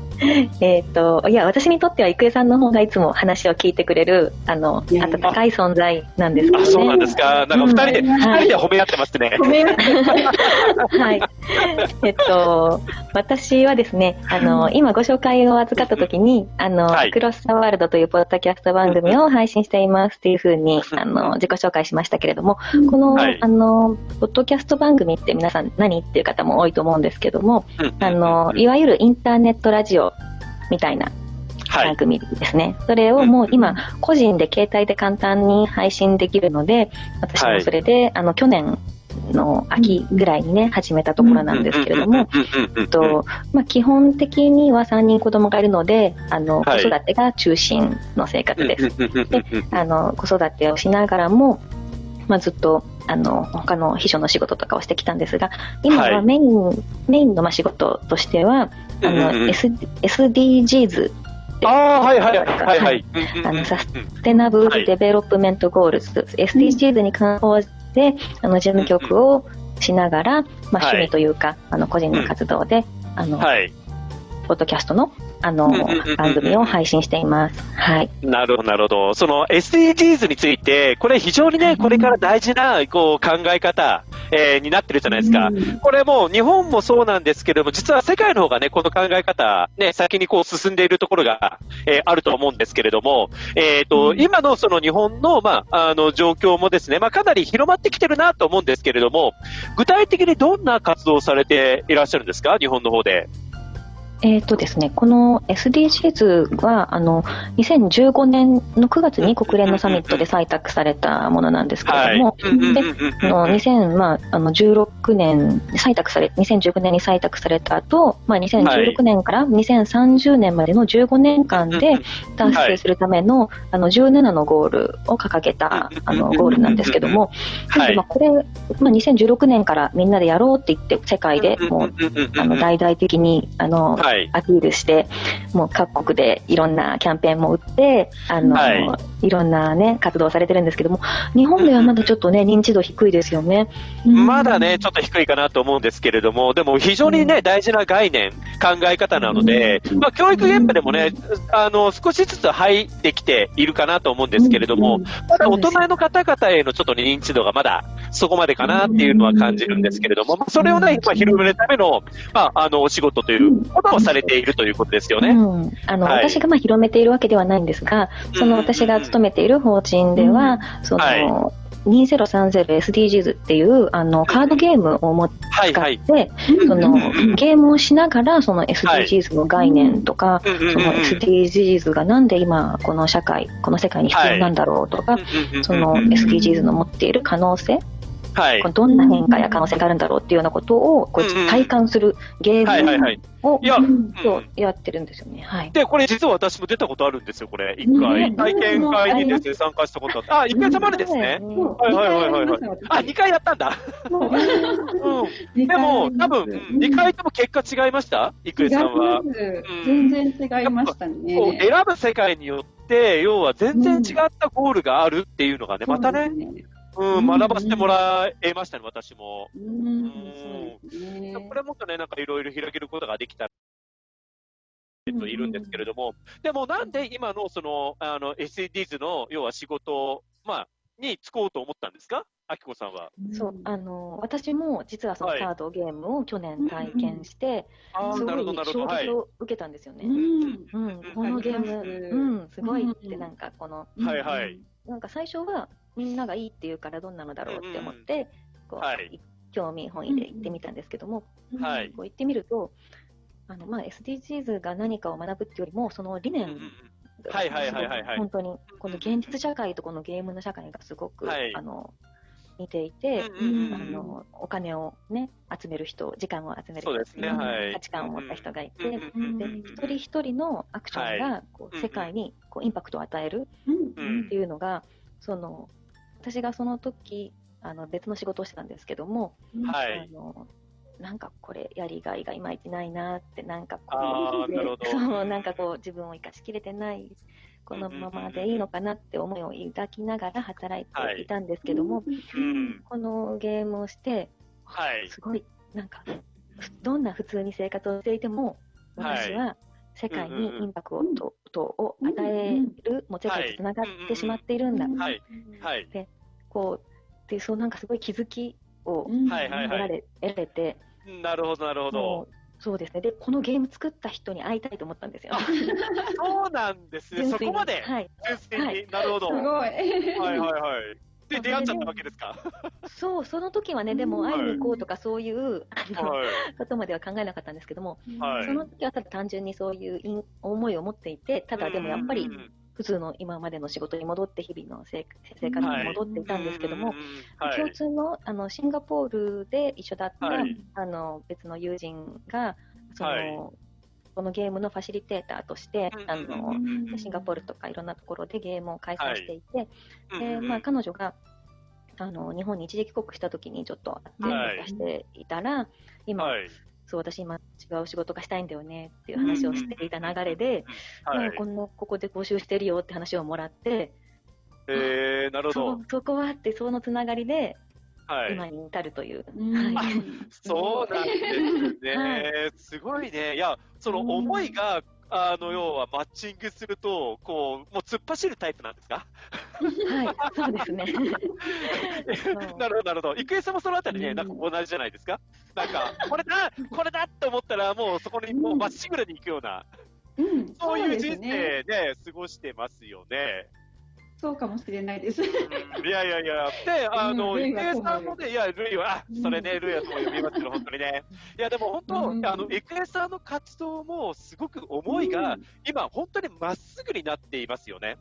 えっと、いや、私にとっては郁恵さんの方がいつも話を聞いてくれる、あの、温かい存在なんですけどあ、ね。そうなんですか？なんか二人で、うん二人で褒め合ってますね。はい。えっと、私はですね、あの、今ご紹介を預かったときに、あの、はいクロスザワールドというポッドキャスト番組を配信していますっていうふうに、あの、自己紹介しましたけれども、この、はい。あの、ポッドキャスト番組って皆さん何っていう方も多いと思うんですけども、あの、いわゆるインターネットラジオみたいな番組ですね。それをもう今、個人で携帯で簡単に配信できるので、私もそれで、あの、去年の秋ぐらいにね、始めたところなんですけれども、えっと、まあ、基本的には3人子供がいるので、あの、子はい。育てが中心の生活です。あの、子育てをしながらも、まあ、ずっと、あの、他の秘書の仕事とかをしてきたんですが、今はメイン、メインのまあ仕事としては、あの、うんうん SDGs ああ、はいはいはいはい。あの Sustainable Development Goals、SDGs に関してあの事務局をしながら、まあ、はい。趣味というか、あの個人の活動で、あのはい。ポッドキャストのあのうんうんうんうん番組を配信しています。はい。なるほど、なるほど。その SDGs について、これ非常にね、これから大事なこう考え方、えーになってるじゃないですか。これもう日本もそうなんですけれども、実は世界の方がね、この考え方、ね、先にこう進んでいるところが、えーあると思うんですけれども、えっ、と、今のその日本の、まあ、あの状況もですね、まあ、かなり広まってきてるなと思うんですけれども、具体的にどんな活動をされていらっしゃるんですか？日本の方で。えっ、とですね、この SDGs は、あの、2015年の9月に国連のサミットで採択されたものなんですけれども、で、あの2000、まあ、あの、16年、採択され、2019年に採択された後、まあ、2016年から2030年までの15年間で達成するための、あの、17のゴールを掲げた、あの、ゴールなんですけども、なのでまあ、これ、まあ、2016年からみんなでやろうって言って、世界でもう、あの、大々的に、あの、アピールして、もう各国でいろんなキャンペーンも打って、あの、、はい。ろんなね、活動をされてるんですけども、日本ではまだちょっとね、認知度低いですよね。まだね、ちょっと低いかなと思うんですけれども、でも非常にね、大事な概念、考え方なので、まあ、教育現場でもね、あの、少しずつ入ってきているかなと思うんですけれども、まだ大人の方々へのちょっと認知度がまだそこまでかなっていうのは感じるんですけれども、まあ、それをね、まあ、広めるための、まあ、あの、お仕事ということをされているということですよね。うん、あの、はい。私がまあ広めているわけではないんですが、その私が勤めている法人では、その、2030SDGs っていうあのカードゲームをも使って、そのゲームをしながらその SDGs の概念とか、その SDGs がなんで今この社会この世界に必要なんだろうとか、その SDGs の持っている可能性はいどんな変化や可能性があるんだろうっていうようなことをこう体感するゲームをいやってるんですよね。はい。で、これ実は私も出たことあるんですよ、これ。一回。ね体験会にですね、参加したことあって。あ、一回様でですね。はいはいはいはいはい。あ、二回やったんだ。うん。でも、多分、うん二回とも結果違いました？郁恵さんは。全然違いました選ぶ世界によって、要は全然違ったゴールがあるっていうのがね、またね、うん、学ばせてもらえましたね、私も。うん。これもっとね、なんかいろいろ広げることができたらえっと、いるんですけれども、でもなんで今のその、あの、SDGs の、要は仕事、まあ、に就こうと思ったんですか？あきこさんは。そう、あの、私も実はそのはい。カードゲームを去年体験して、すごあーないるほどなるほど。衝はい。撃を受けたんですよね。うん、このゲーム、うん、すごいってなんかこの、はいはい。なんか最初はみんながいいって言うからどんなのだろうって思って、こう、はい。興味本位で行ってみたんですけども、はい。こう行ってみると、あの、まあ、SDGs が何かを学ぶっていうよりも、その理念が本当に、この現実社会とこのゲームの社会がすごく、はい。あの、似ていて、うんうんあの、お金をね、集める人、時間を集める人ねはい。価値観を持った人がいて、で、一人一人のアクションが、こう、世界に、こう、インパクトを与えるっていうのが、その、私がその時、あの、別の仕事をしてたんですけども、はい。あの、なんかこれやりがいがいまいちないなって、なんかこう、そう、なんかこう自分を生かしきれてない、このままでいいのかなって思いを抱きながら働いていたんですけども、うん。このゲームをして、はい。すごい、なんか、ふどんな普通に生活をしていても、はい私は世界にインパクトを与える、もう世界と繋がってしまっているんだ。はい。はい。で、こう、で、そうなんかすごい気づきを得られれて、なるほど、なるほもど。うそうですね。で、このゲーム作った人に会いたいと思ったんですよ。そうなんですね。そこまで。はい。純粋に？はいなるほど。すごいはいはいはい。で、出会っちゃったわけですか？そう、その時はね、でも会いに行こうとかそういう、あの、はいことまでは考えなかったんですけども、はいその時はただ単純にそういういん思いを持っていて、ただでもやっぱり普通の今までの仕事に戻って日々の生生活に戻っていたんですけども、はい。共通のあのシンガポールで一緒だった、はい。あの別の友人が、その、はい。このゲームのファシリテーターとして、あの、シンガポールとかいろんなところでゲームを開催していて、で、まあ彼女が、あの、日本に一時帰国した時にちょっと会って出していたら、今、そう、私今違う仕事がしたいんだよねっていう話をしていた流れで、はいなんかこんな、ここで募集してるよって話をもらって、えー、なるほどそ。そこはって、そのつながりで、はい。今に至るという。あそうなんですね。はすごいね。いや、その思いが、あの、要はマッチングすると、こう、もう突っ走るタイプなんですか？はい、そうですね。なるほど、なるほど。郁恵さんもそのあたりね、なんか同じじゃないですか？なんか、これだこれだって思ったら、もうそこにもうまっしぐらに行くような、そういう人生で過ごしてますよね。そうかもしれないです。いやいやいや、で、あの、うん。郁恵さんもね、いや、ルイは、あ、それね、ルイはそう呼びますけど、本当にね。いや、でも本当、あの、郁恵さんの活動も、すごく思いが、今、本当にまっすぐになっていますよね。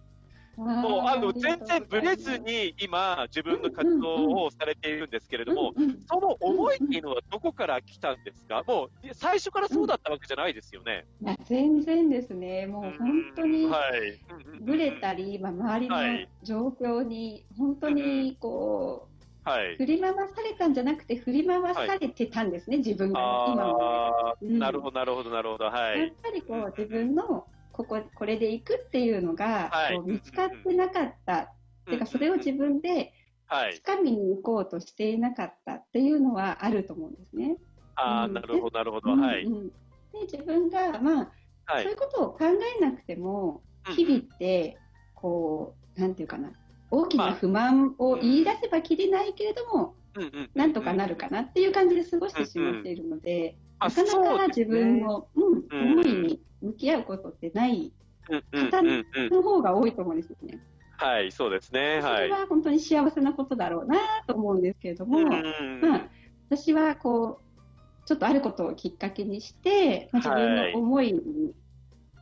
もう、あの、全然ブレずに、今、自分の活動をされているんですけれども、その思いっていうのはどこから来たんですか？もう、最初からそうだったわけじゃないですよね。いや全然ですね。もう本当にはい。ブレたり、まあ、周りのはい状況に本当にこう、はい。振り回されたんじゃなくて振り回されてたんですね、自分が今まで。ああ、なるほど、なるほど、なるほど、はいやっ。ぱりこう自分のこここれで行くっていうのが、はい。こう見つかってなかった、てかそれを自分ではい。掴みに行こうとしていなかったっていうのはあると思うんですね。ああ、うん。なるほど、なるほど、うんはい。うんで自分が、まあはい。そういうことを考えなくても、日々ってこうなんていうかな。大きな不満を言い出せばきりないけれども、うんうん。なんとかなるかなっていう感じで過ごしてしまっているので、あなかなそうですね。か自分の、うんうん。思いに向き合うことってないうんうん方うんうん。の方が多いと思うんですよね。はい、そうですね。そはい。れは本当に幸せなことだろうなと思うんですけれども、うんまあ、私はこう、ちょっとあることをきっかけにして、まあ、自分の思いに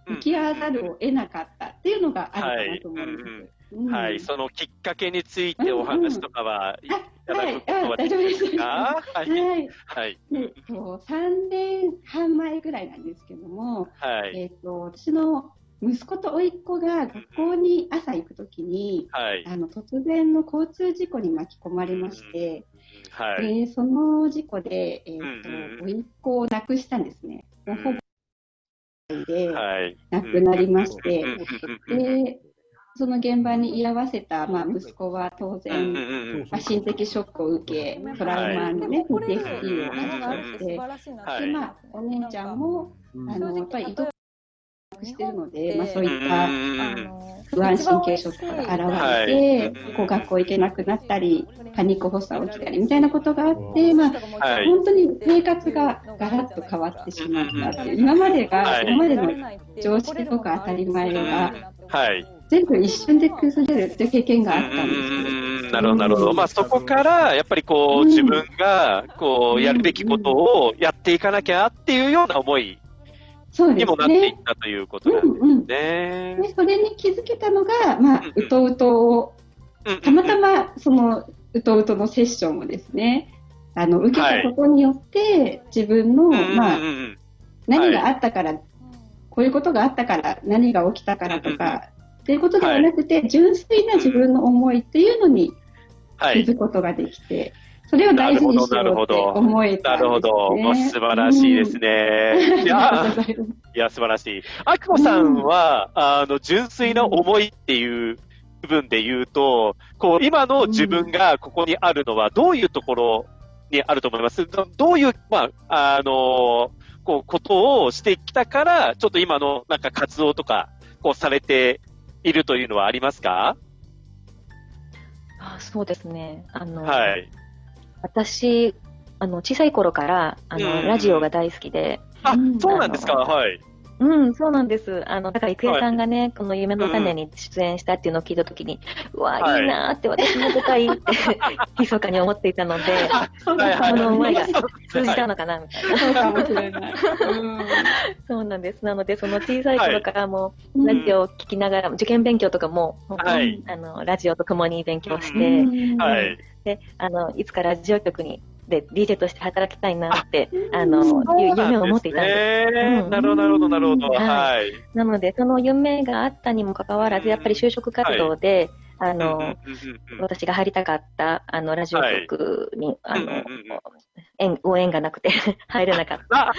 向き合わざるを得なかったっていうのがあるかなと思うんです。うんはい、そのきっかけについてお話とかは、いただくことはできますか？ははいい。はい。でと3年半前ぐらいなんですけども、はい。えっと私の息子と甥っ子が学校に朝行くときに、はい。あの突然の交通事故に巻き込まれまして、はい。でその事故で、えっうんと甥っ子を亡くしたんですね。ほぼではい。亡くなりまして、うんうんうんうんでその現場に居合わせた、まあ、息子は当うん然、まあ、心的ショックを受け、トラウマのね、PTSD を発症して、はいで、まあ、お姉ちゃんも、あの、やっぱり迫してるので、まあ、そういった不安神経症とかが現れて、こう学校行けなくなったり、パニック発作起きたりみたいなことがあって、まあ、はい。本当に生活がガラッと変わってしまったっていう、今までが、今までの常識とか当たり前が、はい。全部一瞬で崩れるっていう経験があったんですうんなるほど、なるほど。まあ、そこから、やっぱりこう、自分が、こう、やるべきことをやっていかなきゃっていうような思いにもなっていっ。たということなんですね。でそれに気づけたのが、まあ、うとうとを、たまたまそのうとうとのセッションをですね、あの受けたことによって、自分の、まあ、何があったから、こういうことがあったから、何が起きたからとか、っていうことではなくて、純粋な自分の思いっていうのにはい気づくことができて、それを大事にしようって思えたなんるほど。ね。素晴らしいですね。いや、いや、素晴らしい。あきこさんは、あの、純粋な思いっていう部分で言うと、こう、今の自分がここにあるのは、どういうところにあると思います？どどういう、まあ、あの、こう、ことをしてきたから、ちょっと今の、なんか活動とか、こう、されているというのはありますか？あそうですね。あの、はい。私、あの、小さい頃から、あの、うんラジオが大好きで、あ、そうなんですか？はい。うん、そうなんです。あの、だから、郁恵さんがね、この夢の種に出演したっていうのを聞いたときに、うわ、はい。いいなーって、私も出たいって、密かに思っていたので、その思いが通じたのかな、みたいな。そうない。そうなんです。なので、その小さい頃からも、ラジオを聞きながら、受験勉強とかも、はい。あの、ラジオと共に勉強して、うん。はい。で、あの、いつかラジオ局に、で、DJ として働きたいなって、あの、夢を持っていたんです。うんなるほど、なるほど、なるほど。はい。なので、その夢があったにもかかわらず、やっぱり就職活動で、あの、私が入りたかった、あの、ラジオ局に、あの、縁、応援がなくて 入れなかった。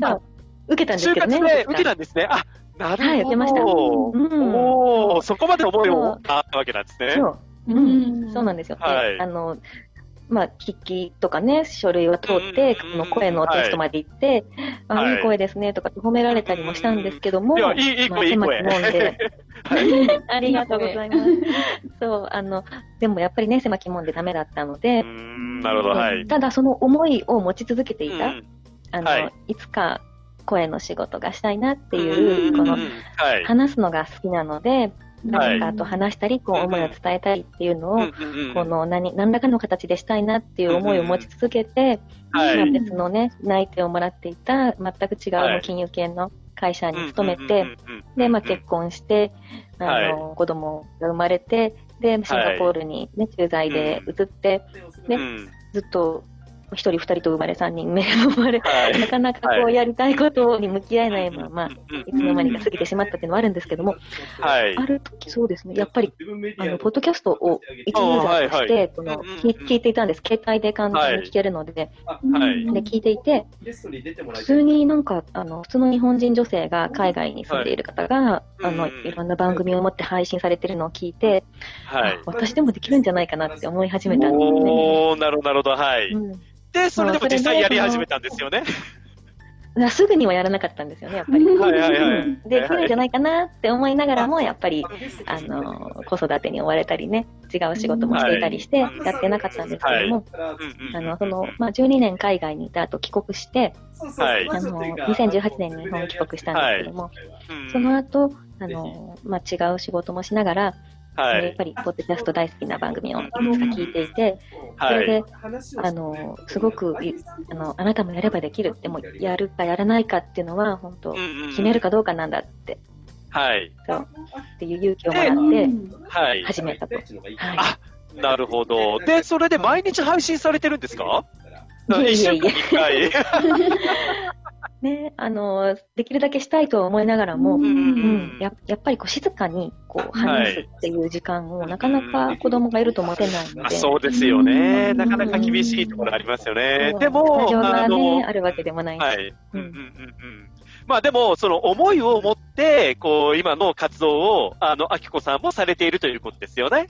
そう。受けたんです就けどね。活で受けたんですね。あ、なるほど。はい受けましたうんおお、そこまで思いをあったわけなんですね。そう。うん、そうなんですよ。ではいあの、まあ、聞きとかね、書類は通って、この声のテストまで行って、あ、はいいい声ですねとか褒められたりもしたんですけども、まあ声、いい声。狭き門で ありがとうございます。そう、あの、でもやっぱりね、狭き門でダメだったので、なるほど、はい。ただその思いを持ち続けていた、うんあの、はいい、つか声の仕事がしたいなっていう、この、はい。話すのが好きなので、誰かと話したり、こう思い。を伝えたいっていうのを、この何何らかの形でしたいなっていう思いを持ち続けて、はい。まあ別のね、内定をもらっていた全く違うはい。金融系の会社に勤めて、で、まあ結婚して、あの、子供が生まれて、で、シンガポールにね、駐在で移って、で、ずっと、一人二人と生まれ、三人目が生まれ、なかなかこうやりたいことに向き合えないまま、いつの間にか過ぎてしまったっていうのはあるんですけども、はい。ある時そうですね、やっぱり、あの、ポッドキャストを一ユーザーとはいはいして、この、聞聞いていたんです。携帯で簡単に聞けるので、はい。で、聞いていて、普通になんか、あの、普通の日本人女性が海外に住んでいる方が、あの、いろんな番組を持って配信されてるのを聞いて、はい。私でもできるんじゃないかなって思い始めたんですね。なるほど、なるほど、はい。で、それでも実際やり始めたんですよね。なすぐにはやらなかったんですよね、やっぱり。はいはいはいうんできるんじゃないかなって思いながらも、やっぱり、あの、子育てに追われたりね、違う仕事もしていたりして、やってなかったんですけども、あの、その、まあ、12年海外にいた後帰国して、はい。あの、2018年に日本帰国したんですけども、その後、あの、まあ、違う仕事もしながら、はいやっぱり、ポッドキャスト大好きな番組をいくつか聞いていて、そはいれで、あの、すごくい、あの、あなたもやればできる。でも、やるかやらないかっていうのは、本当、決めるかどうかなんだって、はい。そう、っていう勇気をもらって、はい。始めたと。あ、なるほど。で、それで毎日配信されてるんですか？いえいえいえ一週間に一回。ね、あの、できるだけしたいとは思いながらも、うんややっぱりこう静かにこう話すっていう時間をなかなか子供がいると持てないのあで、そうですよね。なかなか厳しいところありますよね。でスタも、がね、、あるわけでもないし。はい。うんうんうんうん。まあでも、その思いを持って、こう、今の活動を、あの、あきこさんもされているということですよね。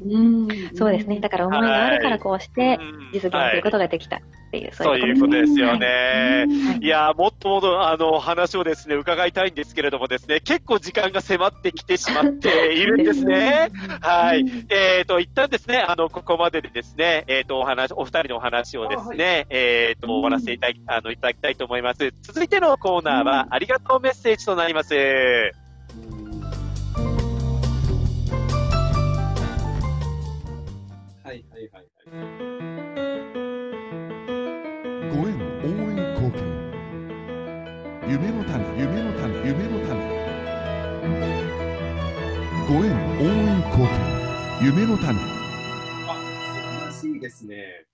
そうですね。だから思いがあるからこうして実現することができた。っていう、そういうことですよね。いやー、もっともっとあの話をですね伺いたいんですけれどもですね、結構時間が迫ってきてしまっているんですね。はい。えっ、と一旦ですね、あのここまででですね、えっ、とお話お二人のお話をですね、えっ、と終わらせていただきあのいただきたいと思います。続いてのコーナーは、ありがとうメッセージとなります。はいはいはい。ご縁応援貢献。夢の種夢の種夢の種。ご縁応援貢献。夢の種。素晴らしいですね。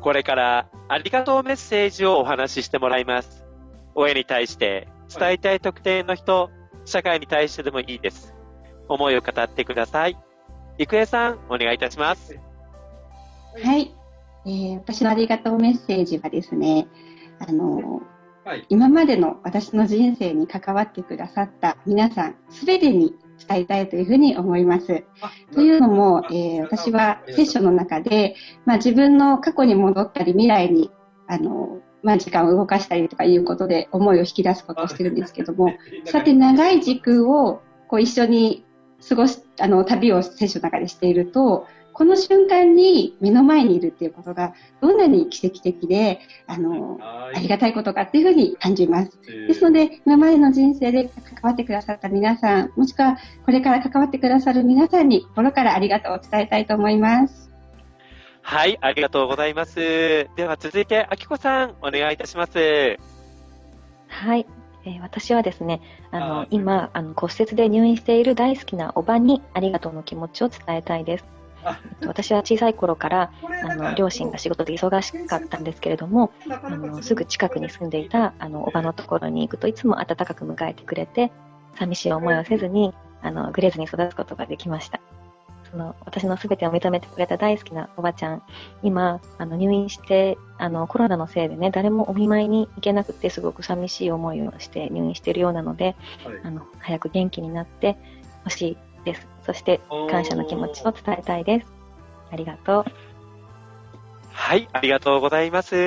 これからありがとうメッセージをお話ししてもらいます。親に対して伝えたい特定の人、社会に対してでもいいです。思いを語ってください。郁恵さん、お願いいたします。はい、えー私のありがとうメッセージはですね、あの今までの私の人生に関わってくださった皆さん、すべてに伝えたいというふうに思います。というのも、えー私はセッションの中で、まあ、自分の過去に戻ったり、未来にあの、まあ、時間を動かしたりとかいうことで思いを引き出すことをしてるんですけども、そうやって長い時空をこう一緒に過ごし、あの、旅をセッションの中でしていると、この瞬間に目の前にいるっていうことがどんなに奇跡的で、あの、ありがたいことかっていうふうに感じます。ですので、今までの人生で関わってくださった皆さん、もしくはこれから関わってくださる皆さんに心からありがとうを伝えたいと思います。はい、ありがとうございます。では続いて、あきこさん、お願いいたします。はい、えー私はですね、あの今あの骨折で入院している大好きなおばにありがとうの気持ちを伝えたいです。えっと私は小さい頃からあの両親が仕事で忙しかったんですけれども、あのすぐ近くに住んでいたあのおばのところに行くといつも温かく迎えてくれて、寂しい思いをせずにあのグレずに育つことができました。その私のすべてを認めてくれた大好きなおばちゃん、今、あの入院してあのコロナのせいでね、誰もお見舞いに行けなくて、すごく寂しい思いをして入院しているようなので、あの早く元気になってほしいです。そして感謝の気持ちを伝えたいです。ありがとう。はい、ありがとうございます。い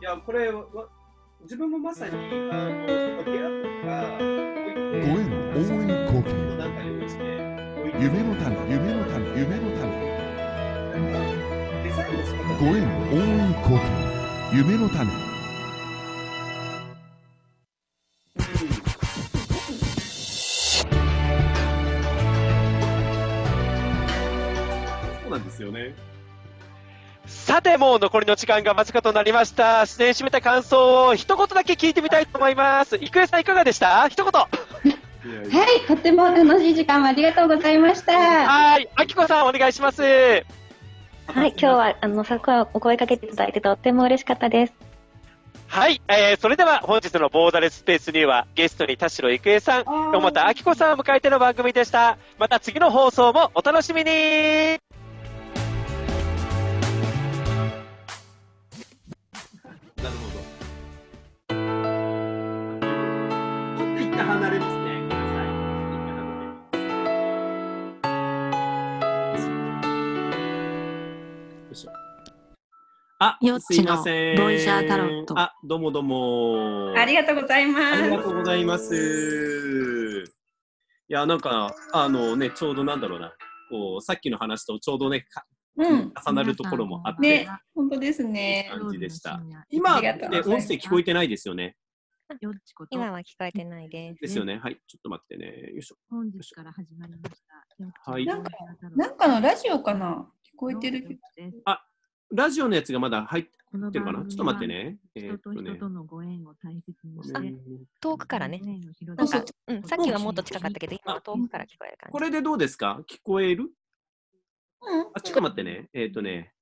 や、これ、わ自分もまさに、あの、部屋とか、ご縁応援貢献なんか用意して、夢の種夢の種夢の種デザインの仕方ご縁応援貢献夢の種そうなんですよね。さて、もう残りの時間が間近となりました。出演締めた感想を一言だけ聞いてみたいと思います。郁恵さん、いかがでした？一言。はい、とっても楽しい時間をありがとうございました。はい、あきこさん、お願いします。はい、今日はあのさお声かけていただいてとっても嬉しかったです。はい、えー、それでは本日のボーダレススペースにはゲストに田代郁恵さん、小俣明子さんを迎えての番組でした。また次の放送もお楽しみにあ、すいよっちのません。ボイジャータロットあ、どうもどうも。ありがとうございますありがとうございます。いや、なんか、あのね、ちょうどなんだろうな。こう、さっきの話とちょうどね、かうん。重なるところもあって、ね、本当ですね。感じでした。今、ね、音声聞こえてないですよね。今は聞こえてないです。ですよね。はい。ちょっと待ってね。よいしょ。本日から始まりました。はい。なんか、なんかのラジオかな？聞こえてるけど。あ、ラジオのやつがまだ入ってるかな？ちょっと待ってね。えー人とっとね人とのご縁を大切にして、遠くからね。ななんか、うん、さっきはもっと近かったけど、今は遠くから聞こえる感じ。これでどうですか？聞こえる？あ、ちょっと待ってね。えーっとね。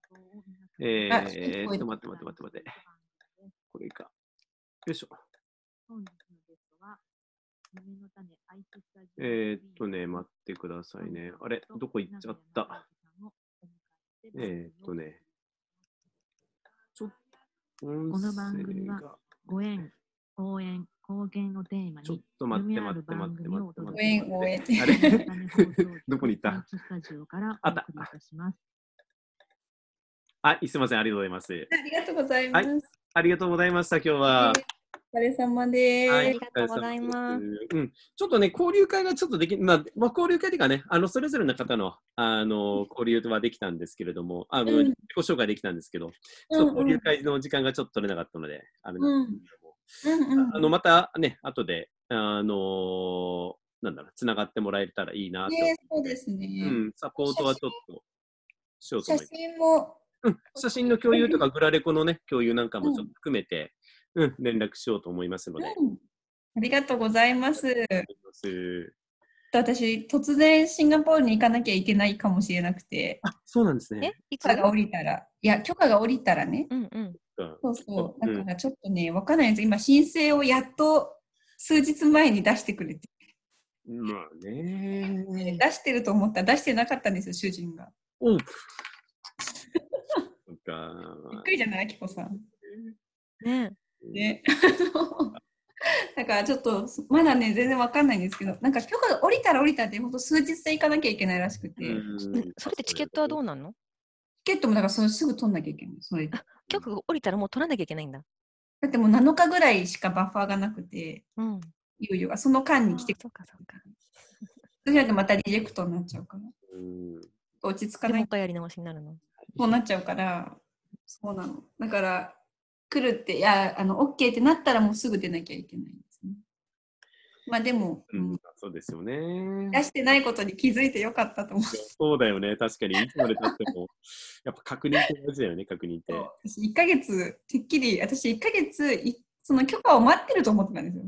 えあー、と待って待って待って待って。これか。よいしょ。えー、っとね、待ってくださいね。あれ、どこ行っちゃった？えー、っとね、ちょっと、音この番組はご縁、応援、貢献をテーマに、ちょっと待って待って待って待ってお届待って。け応援応援あれ？どこに行った？スタジオからおあった送りいたします。あ、すみません、ありがとうございます。ありがとうございます。はい、ありがとうございました、今日は。お疲れ様です。はい、ありがとうございます。うん、ちょっとね、交流会がちょっとでき、まあ、まあ、交流会というかね、あの、それぞれの方の、あの、交流はできたんですけれども、あの、うん。自己紹介できたんですけど、うんうん。ちょっと交流会の時間がちょっと取れなかったので、あれなんですけども、うん。うんあの、またね、後で、あのなんだろう、つながってもらえたらいいなと。ね、そうですね。うん、サポートはちょっとしようと写思います。真も、うん、写真の共有とか、グラレコのね、共有なんかもちょっと含めて、うん、連絡しようと思いますので。ありがとうございます。す私、突然シンガポールに行かなきゃいけないかもしれなくて。あ、そうなんですね。許可が下りたら。いや、許可が下りたらね。うんうん。そうそう。だからちょっとね、わかんないんです。今、申請をやっと数日前に出してくれて。まあね。出してると思ったら出してなかったんですよ、主人が。おう。そっか。びっくりじゃない、あきこさん。ねね。だからちょっとまだね全然わかんないんですけどなんか許可が降りたら降りたって本当数日で行かなきゃいけないらしくて。それでチケットはどうなんの？チケットもだからそれすぐ取んなきゃいけないそれ。で許可が降りたらもう取らなきゃいけないんだ。だってもう7日ぐらいしかバッファーがなくてうん。いよいよ。がその間に来てくるかそうか。それじゃなくてまたリジェクトになっちゃうから落ち着かない。でもう一回やり直しになるの？そうなっちゃうからそうなの。だから来るっていやあの OK ってなったらもうすぐ出なきゃいけないんですね。まあでも、うん、そうですよね。出してないことに気づいてよかったと思う。そうだよね。確かに、いつまでたっても、やっぱ確認って大事だよね、確認って。私1ヶ月てっきり私1ヶ月いその許可を待ってると思ってたんですよ。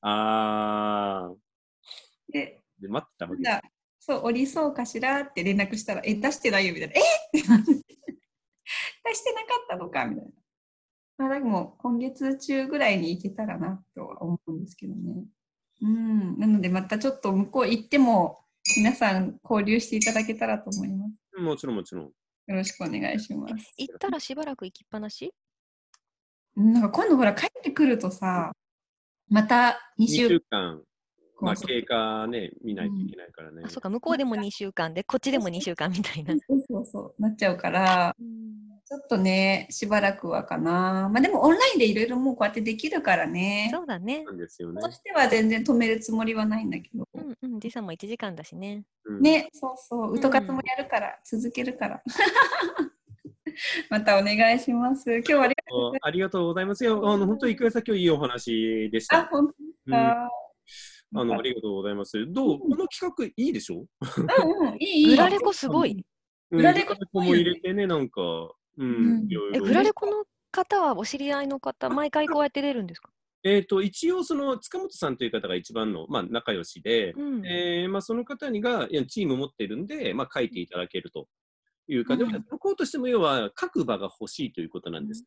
あー。でで、待ってたわけ。まだそう降りそうかしらって連絡したらえ出してないよみたいな。え？出してなかったのかみたいなまあでも今月中ぐらいに行けたらなとは思うんですけどね。うん。なのでまたちょっと向こう行っても皆さん交流していただけたらと思います。もちろん、もちろん。よろしくお願いします。行ったらしばらく行きっぱなし？なんか今度ほら帰ってくるとさまた2 2週週間、まあ、そう経過ね、見ないといけないからね。あ、そうか、向こうでも2週間で、こっちでも2週間みたいな。そうそうそうなっちゃうから、ちょっとね、しばらくはかな。まあでもオンラインでいろいろもうこうやってできるからね。そうだね。なんですよね。としては全然止めるつもりはないんだけど。うんうん、時差も1時間だしね。ね、そうそう、うとかつもやるから、続けるから。またお願いします。今日はありがとうございありがとうございます。いや、あの、本当に、郁恵さん、今日いいお話でした。あ、本当。あの、ありがとうございます。どう？この企画いいでしょ？うんうん、いい、いい。グラレコすごい。グラレコも入れてね、なんか、うん、いろいえ、ろ。グラレコの方はお知り合いの方、毎回こうやって出るんですか？えー、と一応、その塚本さんという方が一番の、まあ、仲良しで、うん。えーまあ、その方にがいやチーム持ってるんで、まあ、書いていただけるというか、でも向こうとしても要は書く場が欲しいということなんです。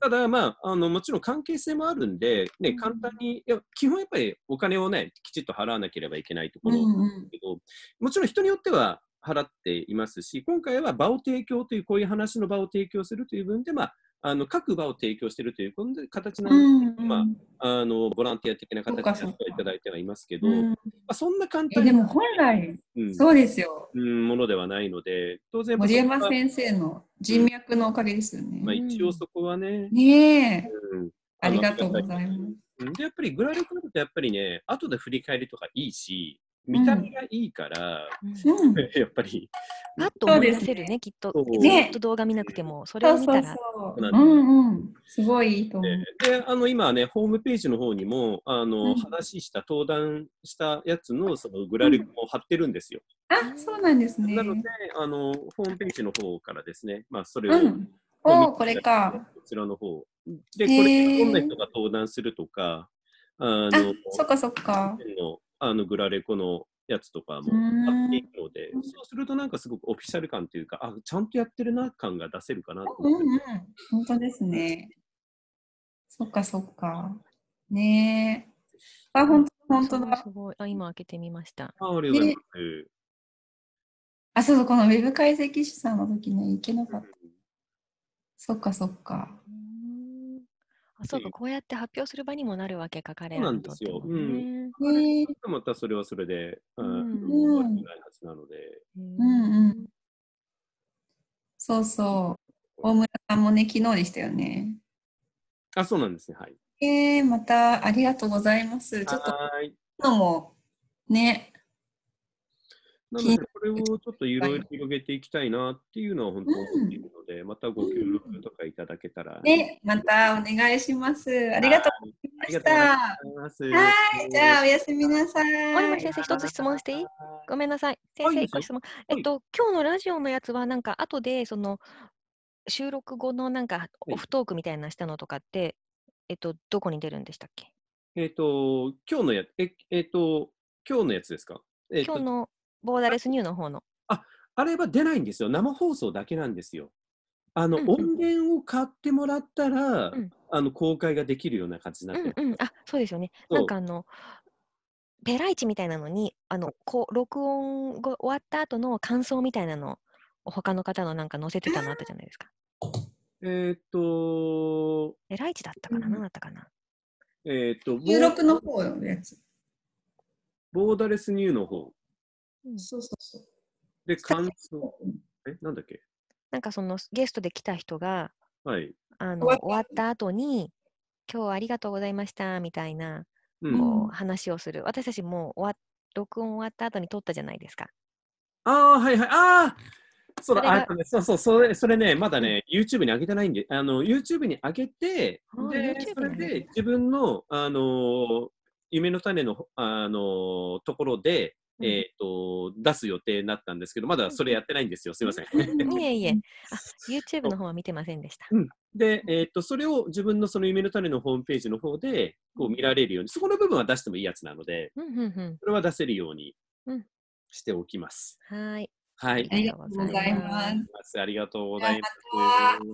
ただ、まあ、あのもちろん関係性もあるんで、ね、簡単に、いや基本やっぱりお金をね、きちっと払わなければいけないところなんですけど、もちろん人によっては払っていますし、今回は場を提供という、こういう話の場を提供するという分で、まあ、あの各場を提供しているということで形なので、まあ、あのボランティア的な形でいただいてはいますけど、まあ、そんな簡単でも本来、うん。そうですよ。うん、ものではないので、当然森山先生の人脈のおかげですよね。まあ、一応そこはね、ねえ、うん。ありがとうございます。うんで、やっぱりグラレコだとやっぱりね、後で振り返りとかいいし、見た目がいいから、やっぱり。パッと思い出せるね、きっと。ずねっと動画見なくても、それを見たら。そうそううんうん。すごいいいと思う。で、あの、今はね、ホームページの方にも、あの、うん話した、登壇したやつの、そのグラレコを貼ってるんですよ。あ、そうなんですね。なので、あの、ホームページの方からですね、まあ、それを、うんおーこれか。こちらの方。で、これ、どんな人が登壇するとか、あの、そっかそっか。のあのグラレコのやつとかもうんあっていくので、そうするとなんかすごくオフィシャル感というか、あ、ちゃんとやってるな感が出せるかなと思って。うんうん。本当ですね。そっかそっか。ねえ。あ、本当本当だ。すごい。あ、今開けてみました。あありがとうございます。あ、そうそう、このウェブ解析士さんの時ね、いけなかった。そっかそっか。あ、そうか、こうやって発表する場にもなるわけか、彼そうならにとってんですよ。もうん。ねまたそれはそれで、ううんん、悪くないはずなので。うんうん。そうそう。大村さんもね、昨日でしたよね。あ、そうなんですね。はい。えー、またありがとうございます。ちょっと、はーい。のも、ね、なので、これをちょっといろいろ広げていきたいなっていうのは本当思っているので、またご協力とかいただけたら。ね、またお願いします。ありがとうございました。ありがとうございます。はい、じゃあおやすみなさい。森森先生、一つ質問していいごめんなさい。先生、一個質問。えっと、今日のラジオのやつは、なんか、後で、その、収録後のなんか、オフトークみたいなしたのとかって、えっと、どこに出るんでしたっけ？えっ、と、今日のやえ、えっ、と、今日のやつですか？えっ、と今日のボーダレスニューの方の。あれは出ないんですよ。生放送だけなんですよ。あの、音源を買ってもらったら、あの、公開ができるような感じになってる。うんうん、あ、そうですよね。なんかあの、ペライチみたいなのに、あの、こう、録音が終わった後の感想みたいなのを他の方のなんか載せてたのあったじゃないですか。えっ、と、ペライチだったかな、何だったかな？えっ、と、収録の方のやつ。ボーダレスニューの方。そうそうそう。で、感想。え、なんだっけ？なんかそのゲストで来た人が、はい。あの、終わった後に、今日はありがとうございました、みたいな、うんこう、話をする。私たちもう終わっ録音終わった後に撮ったじゃないですか。ああ、はいはい。ああそうあえっとねそうそう、それ、それね、まだね、YouTube に上げてないんで、あの、YouTube に上げて、あで、それで自分の、あのー夢の種の、あのーところで、えっ、と、出す予定になったんですけど、まだそれやってないんですよ。すいません。いえいえ。あ、YouTube の方は見てませんでした。うん、で、えっとそれを自分のその夢の種のホームページの方でこう見られるように、そこの部分は出してもいいやつなので、うんうんうん。それは出せるようにうんしておきます。はーい。はい。ありがとうございます。ありがとうございます。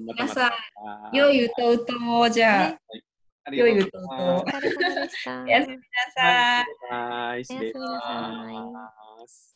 ま皆さまん、良い歌うとも、じゃあ、ありが良い歌うと。ございますお疲れ様でした。おやすみなさい。おやすみなさいます。